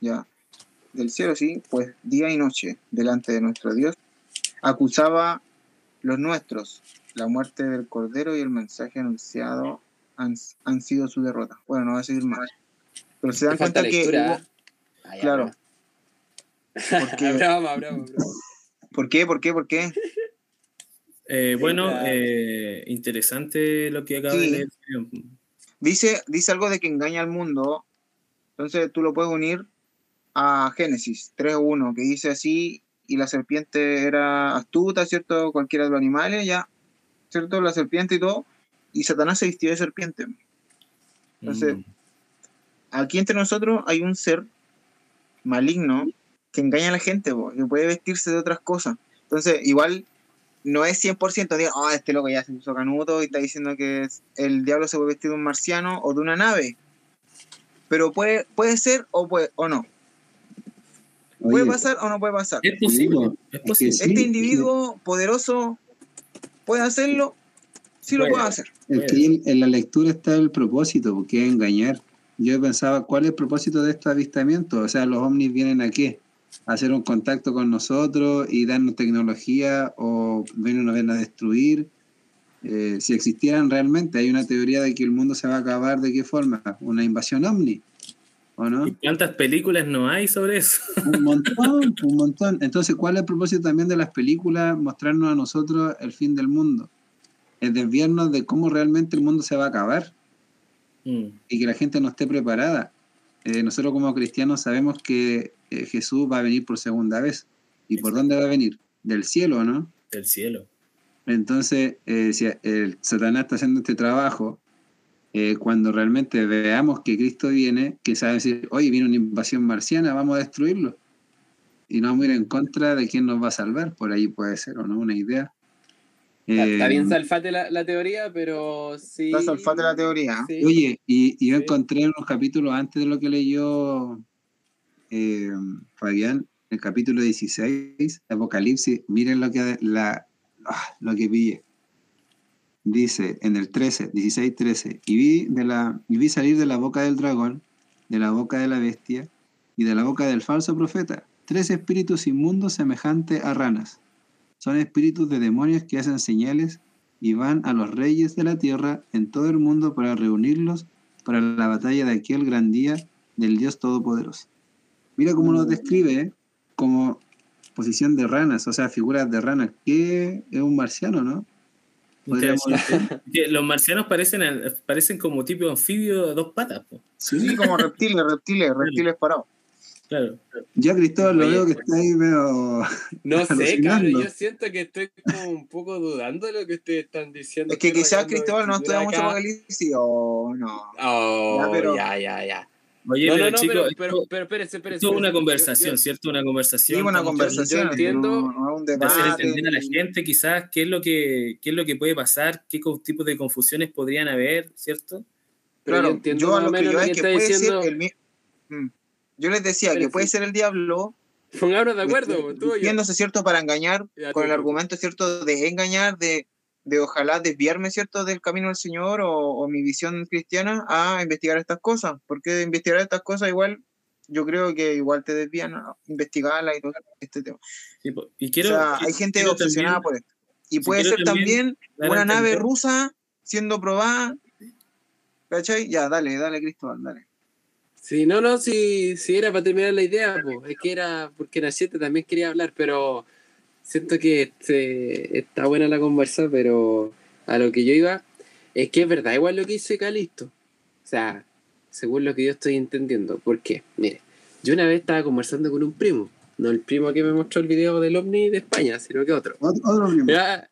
ya, del cielo sí, pues día y noche, delante de nuestro Dios, acusaba los nuestros. La muerte del Cordero y el mensaje anunciado han, han sido su derrota. Bueno, no va a seguir más. Pero se dan cuenta que hubo- ¿eh? Claro. Porque- bravo. ¿Por qué? ¿Por qué? ¿Por qué? Eh, bueno, eh, interesante lo que acaba Sí. de leer. Dice, dice algo de que engaña al mundo. Entonces tú lo puedes unir a Génesis 3.1, que dice así, y la serpiente era astuta, ¿cierto? Cualquiera de los animales, ya, ¿cierto? La serpiente y todo, y Satanás se vistió de serpiente. Entonces, Mm. Aquí entre nosotros hay un ser maligno que engaña a la gente, po, que puede vestirse de otras cosas. Entonces, igual no es 100%, digo, ah, este loco ya se puso canuto y está diciendo que es- el diablo se puede vestir de un marciano o de una nave. Pero puede, puede ser o, puede, o no. ¿Puede Oye, pasar o no puede pasar? Es posible, es posible. sí. Este individuo poderoso puede hacerlo, sí lo Puede. puede hacer. Es que en, la lectura está el propósito, porque es engañar. Yo pensaba, ¿cuál es el propósito de estos avistamientos? O sea, los ovnis vienen a qué? Hacer un contacto con nosotros y darnos tecnología o vienen a ven a destruir. Eh, si existieran realmente, hay una teoría de que el mundo se va a acabar, ¿de qué forma? Una invasión ovni, ¿o no? ¿Y cuántas películas no hay sobre eso? Un montón, un montón. Entonces, ¿cuál es el propósito también de las películas? Mostrarnos a nosotros el fin del mundo. Es desviarnos de cómo realmente el mundo se va a acabar Mm. y que la gente no esté preparada. Eh, nosotros como cristianos sabemos que eh, Jesús va a venir por segunda vez. ¿Y por dónde va a venir? Del cielo, ¿no? Del cielo. Entonces, eh, si el Satanás está haciendo este trabajo, eh, cuando realmente veamos que Cristo viene, que sabe decir, oye, viene una invasión marciana, vamos a destruirlo. Y no vamos a ir en contra de quién nos va a salvar, por ahí puede ser, ¿o no? Una idea. Está, está bien salfate la, la teoría, pero sí. Está salfate la teoría. sí. Oye, y, y yo Sí. encontré unos capítulos antes de lo que leyó eh, Fabián, el capítulo 16, Apocalipsis, miren lo que la, ah, lo que pille. Dice en el 13, 16, 13, y vi, de la, y vi salir de la boca del dragón, de la boca de la bestia y de la boca del falso profeta, tres espíritus inmundos semejantes a ranas. Son espíritus de demonios que hacen señales y van a los reyes de la tierra en todo el mundo para reunirlos para la batalla de aquel gran día del Dios Todopoderoso. Mira cómo nos describe ¿eh? como posición de ranas, o sea, figuras de ranas. ¿Qué es un marciano, no? Podríamos Interesante. Que Los marcianos parecen, parecen como tipo anfibio a dos patas. po. Sí, como reptiles, reptiles, reptiles parados. Claro. Ya Cristóbal, lo Oye, veo que está ahí medio... No sé, cabrón, yo siento que estoy como un poco dudando de lo que ustedes están diciendo. Es que quizás Cristóbal no estudia mucho. Apocalipsis o no. Oh, Ya, pero- ya, ya, ya. Oye, no, pero no, no, chicos, pero, esto- pero, pero espérese, una conversación, Yo- ¿cierto? Una conversación. Sí, una conversación. yo entiendo no, no es un de hacer debate. entender a la gente quizás qué es lo que qué es lo que puede pasar, qué tipos de confusiones podrían haber, ¿cierto? pero yo Claro, entiendo yo a lo que menos yo lo es que que está puede diciendo. ser el Mm. Yo les decía que puede ser el diablo Pongámonos de acuerdo, tú y yo. ¿cierto? Para engañar, Ya, con tú, el tú. argumento, ¿cierto? De engañar, de, de ojalá desviarme, ¿cierto? Del camino del Señor o, o mi visión cristiana a investigar estas cosas. Porque investigar estas cosas igual, yo creo que igual te desvían a investigarla y todo este tema. Sí, y quiero, o sea, hay quiero gente también obsesionada por esto. Y puede ser también una nave entender- rusa siendo probada. ¿Cachai? Ya, dale, dale, Cristóbal, dale. Sí, no, no, sí, sí era para terminar la idea, po. es que era porque Nachete también quería hablar, pero siento que este, está buena la conversa, pero a lo que yo iba es que es verdad, igual lo que dice Calisto. O sea, según lo que yo estoy entendiendo. ¿Por qué? Mire, yo una vez estaba conversando con un primo, no el primo que me mostró el video del ovni de España, sino que otro. Otro, otro primo. Ya,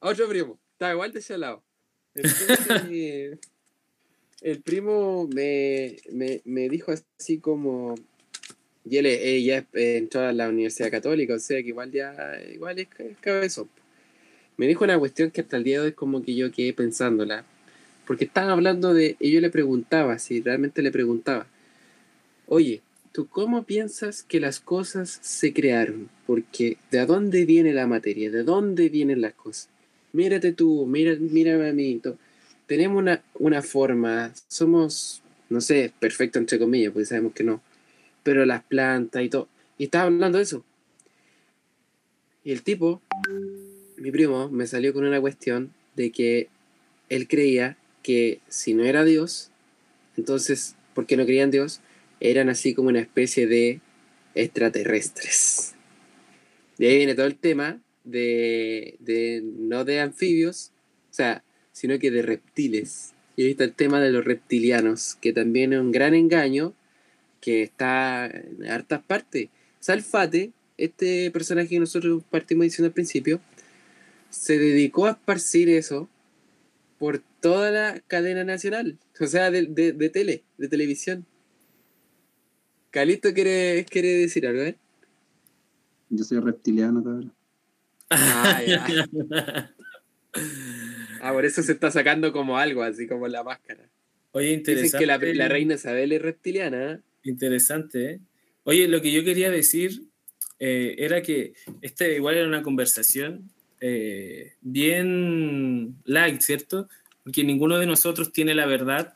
otro primo, estaba igual de ese lado. Entonces, el primo me, me, me dijo así como, y él eh, ya eh, entró a la Universidad Católica, o sea que igual ya, igual es, es cabezón. Me dijo una cuestión que hasta el día de hoy como que yo quedé pensándola, porque estaban hablando de, y yo le preguntaba, si realmente le preguntaba, oye, ¿tú cómo piensas que las cosas se crearon? Porque ¿de dónde viene la materia? ¿De dónde vienen las cosas? Mírate tú, mira, mírame a mí. Tenemos una, una forma, somos, no sé, perfecto entre comillas, porque sabemos que no, pero las plantas y todo. Y estaba hablando de eso. Y el tipo, mi primo, me salió con una cuestión de que él creía que si no era Dios, entonces, ¿por qué no creían Dios? Eran así como una especie de extraterrestres. De ahí viene todo el tema de, de no de anfibios, o sea, sino que de reptiles. Y ahí está el tema de los reptilianos, que también es un gran engaño que está en hartas partes. Salfate, este personaje que nosotros partimos diciendo al principio, se dedicó a esparcir eso por toda la cadena nacional, o sea, de, de, de tele, de televisión. Calito quiere, quiere decir algo, ¿eh? Yo soy reptiliano, cabrón. Ah, ya. Ah, por eso se está sacando como algo, así como la máscara. Oye, Dicen interesante. que la, la reina Isabel es reptiliana. Interesante, ¿eh? Oye, lo que yo quería decir eh, era que este igual era una conversación eh, bien light, ¿cierto? Porque ninguno de nosotros tiene la verdad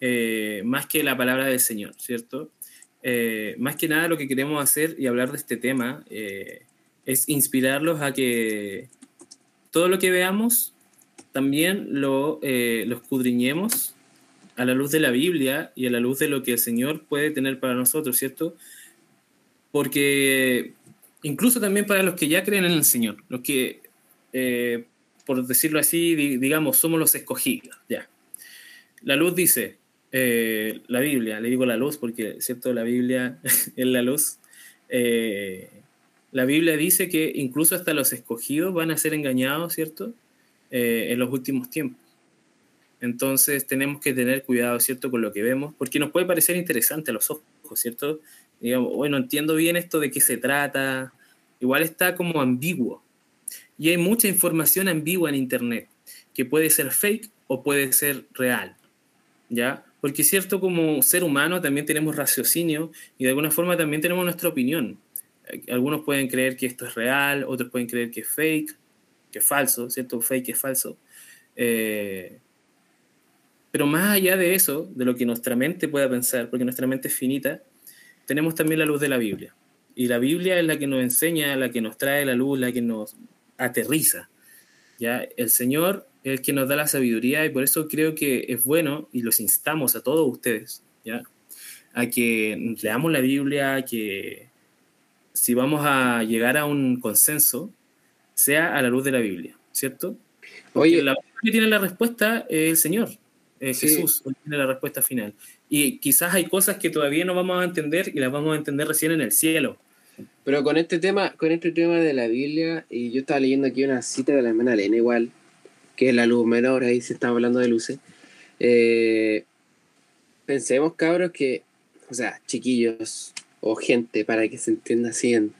eh, más que la palabra del Señor, ¿cierto? más que nada lo que queremos hacer y hablar de este tema es inspirarlos a que todo lo que veamos también lo, lo escudriñemos a la luz de la Biblia y a la luz de lo que el Señor puede tener para nosotros, ¿cierto? Porque incluso también para los que ya creen en el Señor, los que, eh, por decirlo así, digamos, somos los escogidos, ya. La luz dice, eh, la Biblia, le digo la luz porque, ¿cierto? La Biblia es la luz. Eh, la Biblia dice que incluso hasta los escogidos van a ser engañados, ¿cierto? en los últimos tiempos. Entonces tenemos que tener cuidado, ¿cierto? Con lo que vemos, porque nos puede parecer interesante a los ojos, ¿cierto? digamos, bueno, entiendo bien esto de qué se trata, igual está como ambiguo. Y hay mucha información ambigua en Internet, que puede ser fake o puede ser real, ¿ya? Porque cierto, como ser humano también tenemos raciocinio y de alguna forma también tenemos nuestra opinión. Algunos pueden creer que esto es real, otros pueden creer que es fake, que es falso, ¿cierto? Fake es falso. Eh, pero más allá de eso, de lo que nuestra mente pueda pensar, porque nuestra mente es finita, tenemos también la luz de la Biblia. Y la Biblia es la que nos enseña, la que nos trae la luz, la que nos aterriza. ¿ya? El Señor es el que nos da la sabiduría y por eso creo que es bueno y los instamos a todos ustedes ¿ya? a que leamos la Biblia, que si vamos a llegar a un consenso, sea a la luz de la Biblia, ¿cierto? Oye, la que tiene la respuesta es el Señor, es Jesús, tiene la respuesta final. Y quizás hay cosas que todavía no vamos a entender y las vamos a entender recién en el cielo. Pero con este tema, con este tema de la Biblia, y yo estaba leyendo aquí una cita de la hermana Elena igual, que es la luz menor, ahí se está hablando de luces. Eh, pensemos, cabros, que, o sea, chiquillos o gente, para que se entienda así en,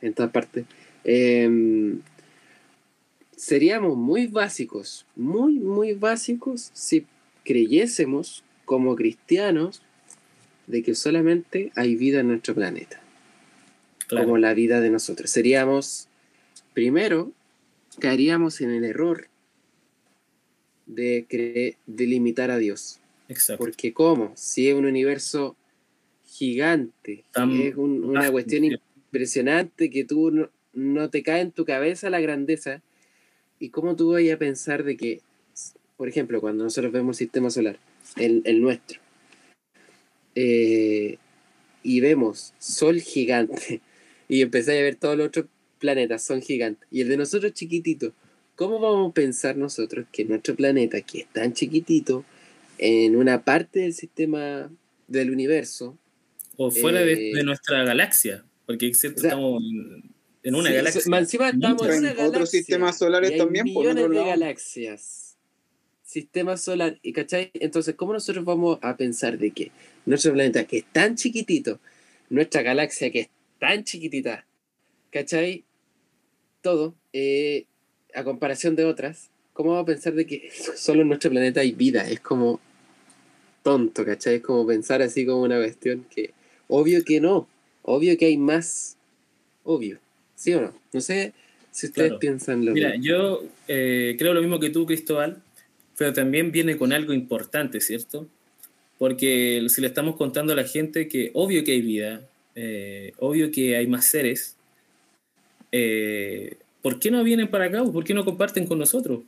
en, todas partes, em, seríamos muy básicos, muy, muy básicos si creyésemos como cristianos de que solamente hay vida en nuestro planeta. Como la vida de nosotros. Seríamos, primero, caeríamos en el error de, de limitar a Dios. Exacto. Porque ¿cómo? Si es un universo gigante, es una cuestión impresionante que tú no, no, te cae en tu cabeza la grandeza, ¿y cómo tú vas a pensar de que, por ejemplo, cuando nosotros vemos el sistema solar, el, nuestro. Eh, y vemos Sol gigante y empezáis a ver todos los otros planetas son gigantes y el de nosotros chiquitito. ¿Cómo vamos a pensar nosotros que nuestro planeta, que es tan chiquitito, en una parte del sistema del universo... O fuera de, eh, nuestra galaxia, porque estamos en una galaxia. Encima estamos en, otros sistemas solares también. Por millones de galaxias sistema solar. ¿Y cachai? Entonces, ¿cómo nosotros vamos a pensar de que nuestro planeta, que es tan chiquitito, nuestra galaxia, que es tan chiquitita, ¿cachai? Todo, eh, a comparación de otras, ¿cómo vamos a pensar de que solo en nuestro planeta hay vida? Es como tonto, ¿cachai? Es como pensar así como una cuestión que, obvio que no, obvio que hay más, obvio, ¿sí o no? No sé si ustedes piensan lo Mira, yo eh, creo lo mismo que tú, Cristóbal pero también viene con algo importante, ¿cierto? Porque si le estamos contando a la gente que obvio que hay vida, eh, obvio que hay más seres, eh, ¿por qué no vienen para acá? ¿Por qué no comparten con nosotros?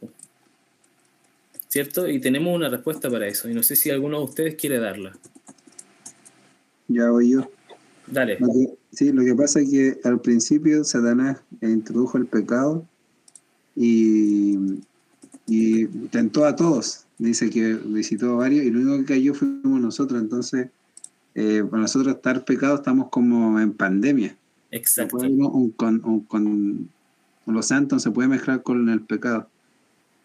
¿Cierto? Y tenemos una respuesta para eso. Y no sé si alguno de ustedes quiere darla. Ya voy yo. Dale. sí, lo que pasa es que al principio Satanás introdujo el pecado y y tentó a todos. Dice que visitó a varios y lo único que cayó fuimos nosotros. Entonces, eh, para nosotros estar pecados estamos como en pandemia. Exacto. con, los santos se puede mezclar con el pecado.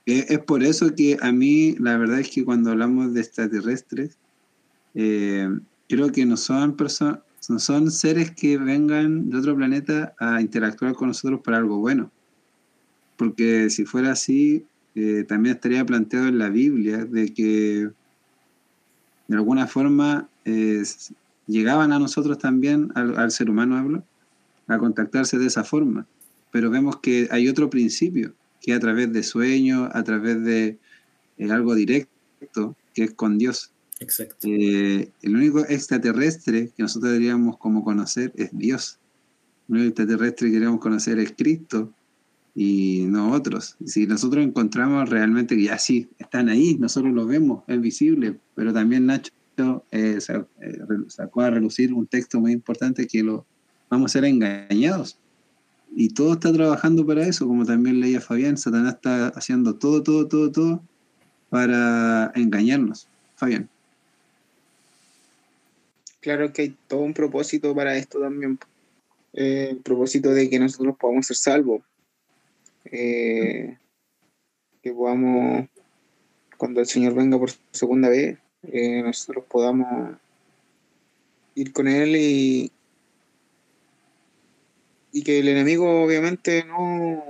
Eh, es por eso que a mí la verdad es que cuando hablamos de extraterrestres, eh, creo que no son personas, no son seres que vengan de otro planeta a interactuar con nosotros para algo bueno. Porque si fuera así, eh, también estaría planteado en la Biblia de que de alguna forma llegaban a nosotros también, al, al ser humano hablo, a contactarse de esa forma. Pero vemos que hay otro principio, que a través de sueños, a través de eh, algo directo, que es con Dios. Exacto. Eh, el único extraterrestre que nosotros deberíamos como conocer es Dios. El único extraterrestre que queremos conocer es Cristo y no otros. Si nosotros encontramos realmente que ya sí, están ahí, nosotros los vemos, es visible, pero también Nacho eh, eh, sacó a relucir un texto muy importante que lo vamos a ser engañados. Y todo está trabajando para eso, como también leía Fabián, Satanás está haciendo todo, todo, todo, todo para engañarnos. Fabián. Claro que hay todo un propósito para esto también. Eh, el propósito de que nosotros podamos ser salvos. Eh, que podamos, cuando el Señor venga por segunda vez, eh, nosotros podamos ir con Él y, y que el enemigo obviamente no,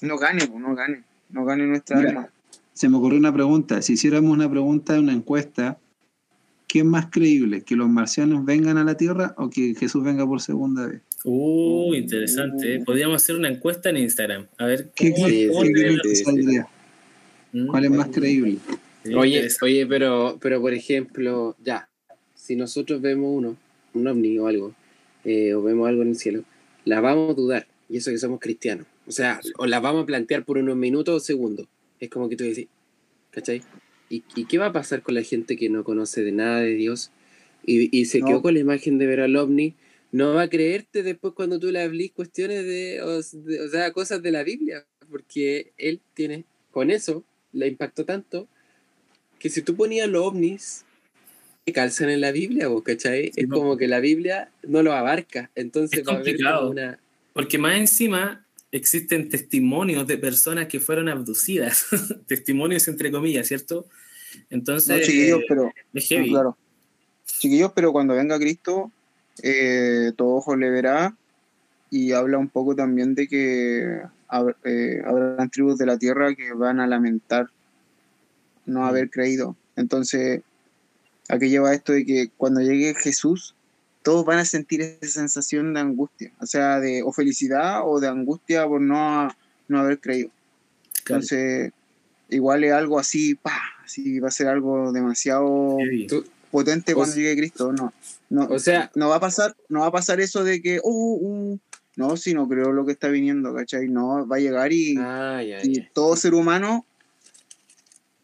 no gane, no gane, no gane nuestra Mira. alma. Se me ocurrió una pregunta. Si hiciéramos una pregunta, una encuesta, ¿qué es más creíble? ¿Que los marcianos vengan a la Tierra o que Jesús venga por segunda vez? Uh, interesante. ¿eh? Podríamos hacer una encuesta en Instagram. A ver ¿Qué, cómo- qué- cómo qué te creen ven que sí, sí. saldría? los- ¿Cuál es más creíble? Oye, oye, pero, pero por ejemplo, ya, si nosotros vemos uno, un ovni o algo, eh, o vemos algo en el cielo, la vamos a dudar, y eso que somos cristianos. O sea, o la vamos a plantear por unos minutos o segundos. Es como que tú decís, ¿cachai? ¿Y, y qué va a pasar con la gente que no conoce de nada de Dios y, y se No. quedó con la imagen de ver al ovni? No va a creerte después cuando tú le hablís cuestiones de, o, de- o sea, cosas de la Biblia, porque él tiene, con eso, le impactó tanto que si tú ponías los ovnis, que calzan en la Biblia, vos, ¿cachai? Sí, es no. como que la Biblia no lo abarca, entonces Es va a haber complicado. una... Porque más encima existen testimonios de personas que fueron abducidas, testimonios entre comillas, ¿cierto? Entonces, No, chiquillos, eh, pero es heavy. No, claro. Chiquillos, pero cuando venga Cristo, eh, todo ojo le verá y habla un poco también de que hab- eh, habrán tribus de la tierra que van a lamentar no haber creído. Entonces, ¿a qué lleva esto de que cuando llegue Jesús, todos van a sentir esa sensación de angustia, o sea, de o felicidad o de angustia por no, no haber creído. Claro, Entonces, igual es algo así, pa, así va a ser algo demasiado potente O cuando sea- llegue Cristo, no. No, O sea, no va a pasar, no va a pasar eso de que, uh, uh, no, si no creo lo que está viniendo, ¿cachai? No, va a llegar y, ah, ya, y ya. todo ser humano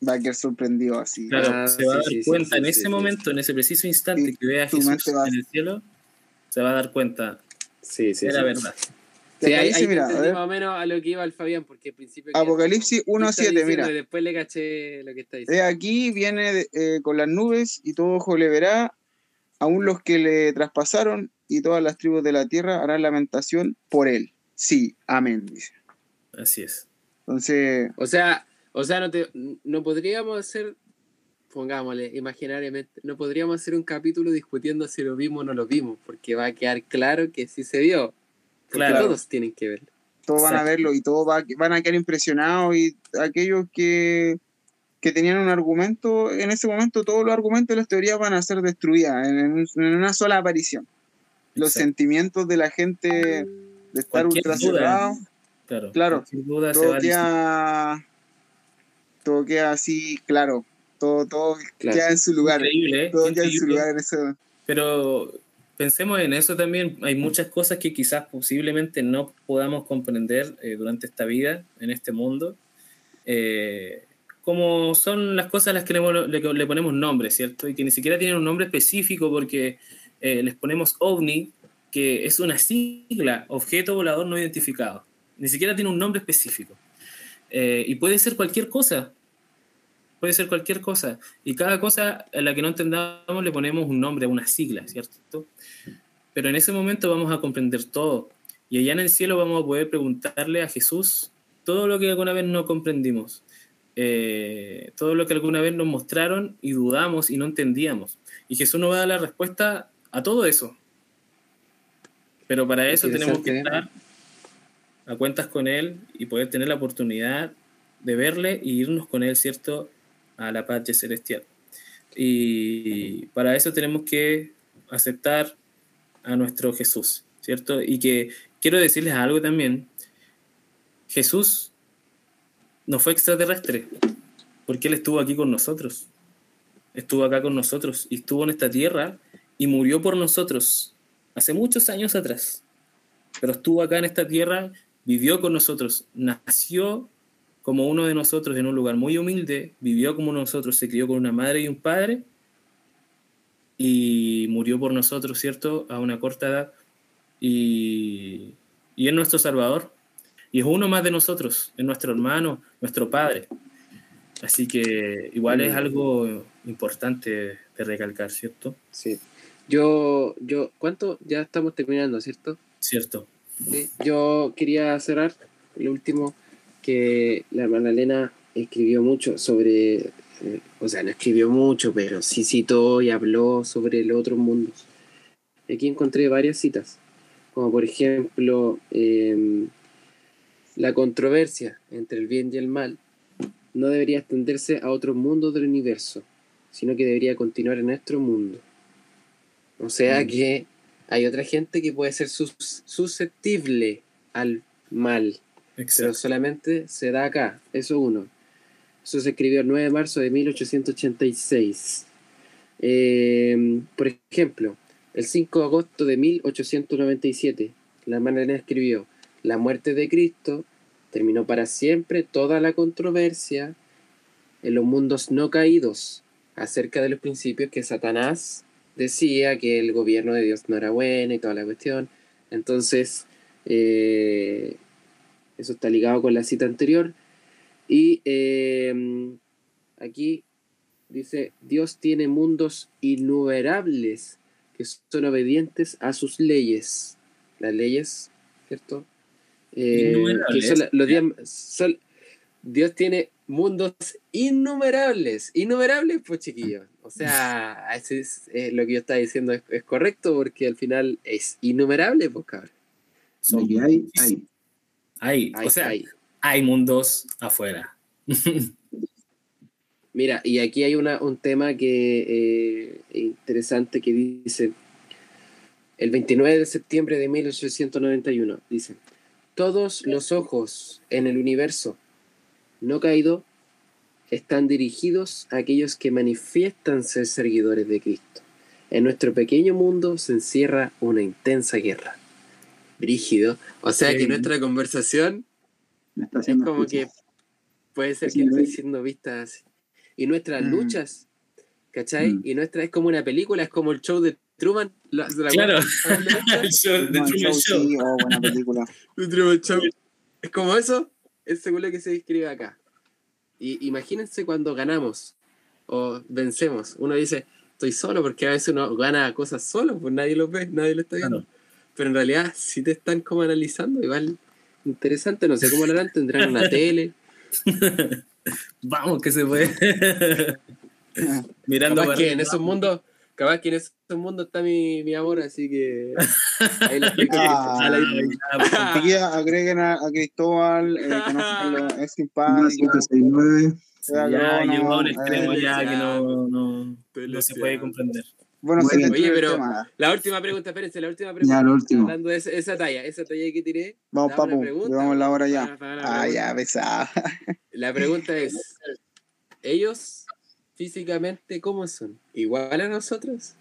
va a quedar sorprendido así. Claro, Ah, se va a dar sí, cuenta sí, en sí, ese sí. momento, en ese preciso instante Sí, que vea a Jesús en el cielo, se va a dar cuenta. Sí, sí, Era sí. verdad. Sí, ahí, ahí mira, a entendí ver, más o menos a lo que iba el Fabián, porque al principio... quedé Apocalipsis como, ¿qué está 1.7, diciendo? mira. Y después le caché lo que está he diciendo. aquí viene de- eh, con las nubes y todo ojo le verá, aún los que le traspasaron y todas las tribus de la tierra harán lamentación por él. Sí, amén, dice. Así es. Entonces, O sea, o sea, no, te, no podríamos hacer, pongámosle, imaginariamente, no podríamos hacer un capítulo discutiendo si lo vimos o no lo vimos, porque va a quedar claro que sí se vio. Claro. todos tienen que verlo. todos van a verlo y todos va- van a quedar impresionados y aquellos que, que tenían un argumento, en ese momento todos los argumentos de las teorías van a ser destruidas en, en un- en una sola aparición. Los Exacto. sentimientos de la gente de estar ultra duda. cerrados, Claro. Claro. Sin duda se va todo queda, todo queda así claro, todo, todo Claro. queda en su lugar, Increíble, ¿eh? todo queda en su lugar en ese... Pero pensemos en eso también. Hay muchas cosas que quizás posiblemente no podamos comprender eh, durante esta vida, en este mundo. Eh, como son las cosas a las que le, le- le ponemos nombre, ¿cierto? Y que ni siquiera tienen un nombre específico porque eh, les ponemos ovni, que es una sigla, objeto volador no identificado. Ni siquiera tiene un nombre específico. Eh, y puede ser cualquier cosa. Puede ser cualquier cosa. Y cada cosa a la que no entendamos le ponemos un nombre, una sigla, ¿cierto? Pero en ese momento vamos a comprender todo. Y allá en el cielo vamos a poder preguntarle a Jesús todo lo que alguna vez no comprendimos. Eh, todo lo que alguna vez nos mostraron y dudamos y no entendíamos. Y Jesús nos va a dar la respuesta a todo eso. Pero para eso tenemos que Interesante, estar a cuentas con Él y poder tener la oportunidad de verle y irnos con Él, ¿cierto? A la patria celestial. Y para eso tenemos que aceptar a nuestro Jesús, ¿cierto? Y que quiero decirles algo también. Jesús no fue extraterrestre, porque Él estuvo aquí con nosotros. Estuvo acá con nosotros y estuvo en esta tierra y murió por nosotros hace muchos años atrás. Pero estuvo acá en esta tierra, vivió con nosotros, nació como uno de nosotros en un lugar muy humilde, vivió como nosotros, se crió con una madre y un padre y murió por nosotros, ¿cierto? A una corta edad. Y, y es nuestro Salvador. Y es uno más de nosotros, es nuestro hermano, nuestro padre. Así que igual es algo importante de recalcar, ¿cierto? Sí. Yo, yo, ¿cuánto? Ya estamos terminando, ¿cierto? Cierto. Sí. Yo quería cerrar el último que la hermana Elena escribió mucho sobre, eh, o sea, no escribió mucho, pero sí citó y habló sobre los otros mundos. Aquí encontré varias citas, como por ejemplo, eh, la controversia entre el bien y el mal no debería extenderse a otros mundos del universo, sino que debería continuar en nuestro mundo. O sea Mm. que hay otra gente que puede ser sus- susceptible al mal, pero solamente se da acá. Eso uno. Eso se escribió el 9 de marzo de 1886. Eh, por ejemplo, el 5 de agosto de 1897, la hermana Elena escribió, la muerte de Cristo terminó para siempre toda la controversia en los mundos no caídos acerca de los principios que Satanás decía que el gobierno de Dios no era bueno y toda la cuestión. Entonces, eh, eso está ligado con la cita anterior. Y eh, aquí dice, Dios tiene mundos innumerables que son obedientes a sus leyes. Las leyes, ¿cierto? Eh, que Innumerables. son la- los días- son- Dios tiene mundos innumerables, innumerables, pues chiquillos. O sea, ese es, eh, lo que yo estaba diciendo es, es correcto porque al final es innumerable, pues cabrón. Son- hay, hay. Hay, Hay- o sea, hay. hay mundos afuera. Mira, y aquí hay una, un tema que eh, interesante que dice, el 29 de septiembre de 1891, dice, todos los ojos en el universo no caído están dirigidos a aquellos que manifiestan ser seguidores de Cristo. En nuestro pequeño mundo se encierra una intensa guerra. Brígido. O sea que nuestra conversación Me está es como escuchar. que puede ser Sí, que ¿no? esté siendo vista así. Y nuestras Mm. luchas, ¿cachai? Mm. Y nuestra es como una película, es como el show de Truman. La- ¿se la Claro. El show, No, el Truman show, Show. sí, oh, buena película. The Truman Show. Es como eso, es según lo que se describe acá. Y imagínense cuando ganamos o vencemos. Uno dice, estoy solo, porque a veces uno gana cosas solo, pues nadie lo ve, nadie lo está viendo. Claro. Pero en realidad, si te están como analizando, igual interesante, no sé cómo lo harán, tendrán una tele. Vamos, que se puede. Mirando Capaz para que arriba. en esos mundos, capaz que en esos mundos está mi, mi amor, así que ahí la explico. Ah. A la- Aquí agreguen a, a Cristóbal, eh, conozcanlo, es simpático. 569. Ya no, eh, extremo ya que no, no, no se puede comprender. Bueno, oye, el pero- tema. La última pregunta, espérense, la última pregunta. Ya, lo último. Hablando de esa, esa talla, esa talla que tiré. Vamos, pregunta. llevamos la hora ya. Para- para la Ah, pregunta. ya, pesada. La pregunta es, ¿ellos físicamente cómo son? ¿Igual a nosotros?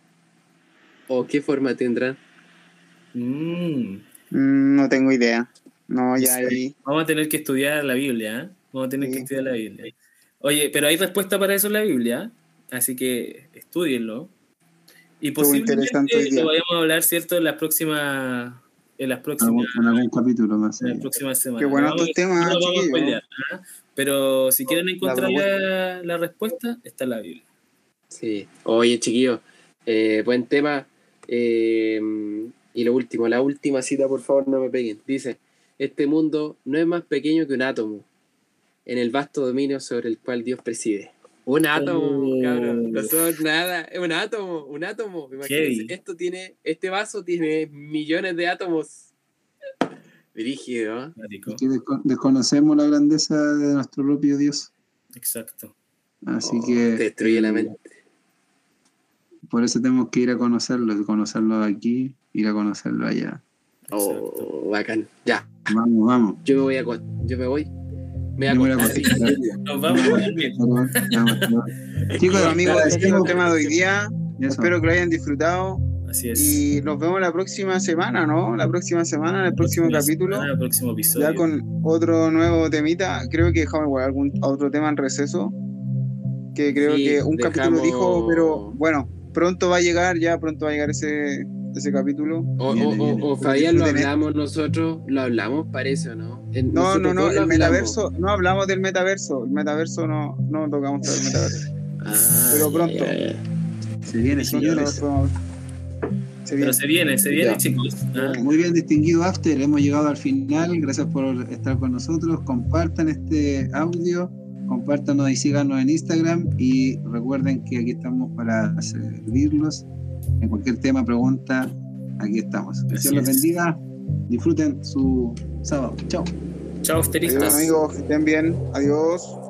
¿O qué forma tendrán? Mm. Mm, No tengo idea. No, ya Sí. ahí. Vamos a tener que estudiar la Biblia, ¿eh? Vamos a tener que estudiar la Biblia. Oye, pero hay respuesta para eso en la Biblia, así que estudienlo. Y posiblemente lo vayamos a hablar, ¿cierto? En las próximas, en las próximas, En algún capítulo más. en las próximas semanas. Qué buenos No vamos- estos temas, ¿ah? Pero si quieren encontrar la respuesta, está en la Biblia. Sí. Oye, chiquillos, eh, buen tema. Eh, y lo último, la última cita, por favor, no me peguen. Dice, este mundo no es más pequeño que un átomo en el vasto dominio sobre el cual Dios preside. Un átomo, Oh. cabrón. No son nada. Es un átomo, un átomo. Imagínense, Heavy. esto tiene, este vaso tiene millones de átomos. Marico. Que desco- desconocemos la grandeza de nuestro propio Dios. Exacto. Así Oh, que. destruye la mente. Por eso tenemos que ir a conocerlo, conocerlo aquí, ir a conocerlo allá. Oh, bacán. Ya, Vamos, vamos. yo me voy a. Yo me voy. Me voy a. Nos vamos a dormir. Chicos, amigos, este es el tema de hoy día. Eso. Espero que lo hayan disfrutado. Así es. Y nos vemos la próxima semana, ¿no? La próxima semana, en el próximo Próxima capítulo. semana, el próximo episodio. Ya con otro nuevo temita. Creo que dejamos igual algún otro tema en receso. Que creo Sí, que un dejamos- capítulo dijo, pero bueno, pronto va a llegar, ya pronto va a llegar ese, ese capítulo. O, Viene, o- o- viene. o Fabián lo hablamos nosotros, lo hablamos, parece o no. No, no, no, el hablamos. metaverso, no hablamos del metaverso. El metaverso no, no tocamos el metaverso. Ah, Pero pronto. Se viene, señores. Se viene. Pero se viene, se viene, Ya. chicos. Ah, Muy bien distinguido After, hemos llegado al final, gracias por estar con nosotros, compartan este audio, compártanos y síganos en Instagram y recuerden que aquí estamos para servirlos, en cualquier tema, pregunta, aquí estamos. Que Dios los bendiga, disfruten su sábado, chao. Chao, Adiós, amigos, que estén bien. Adiós.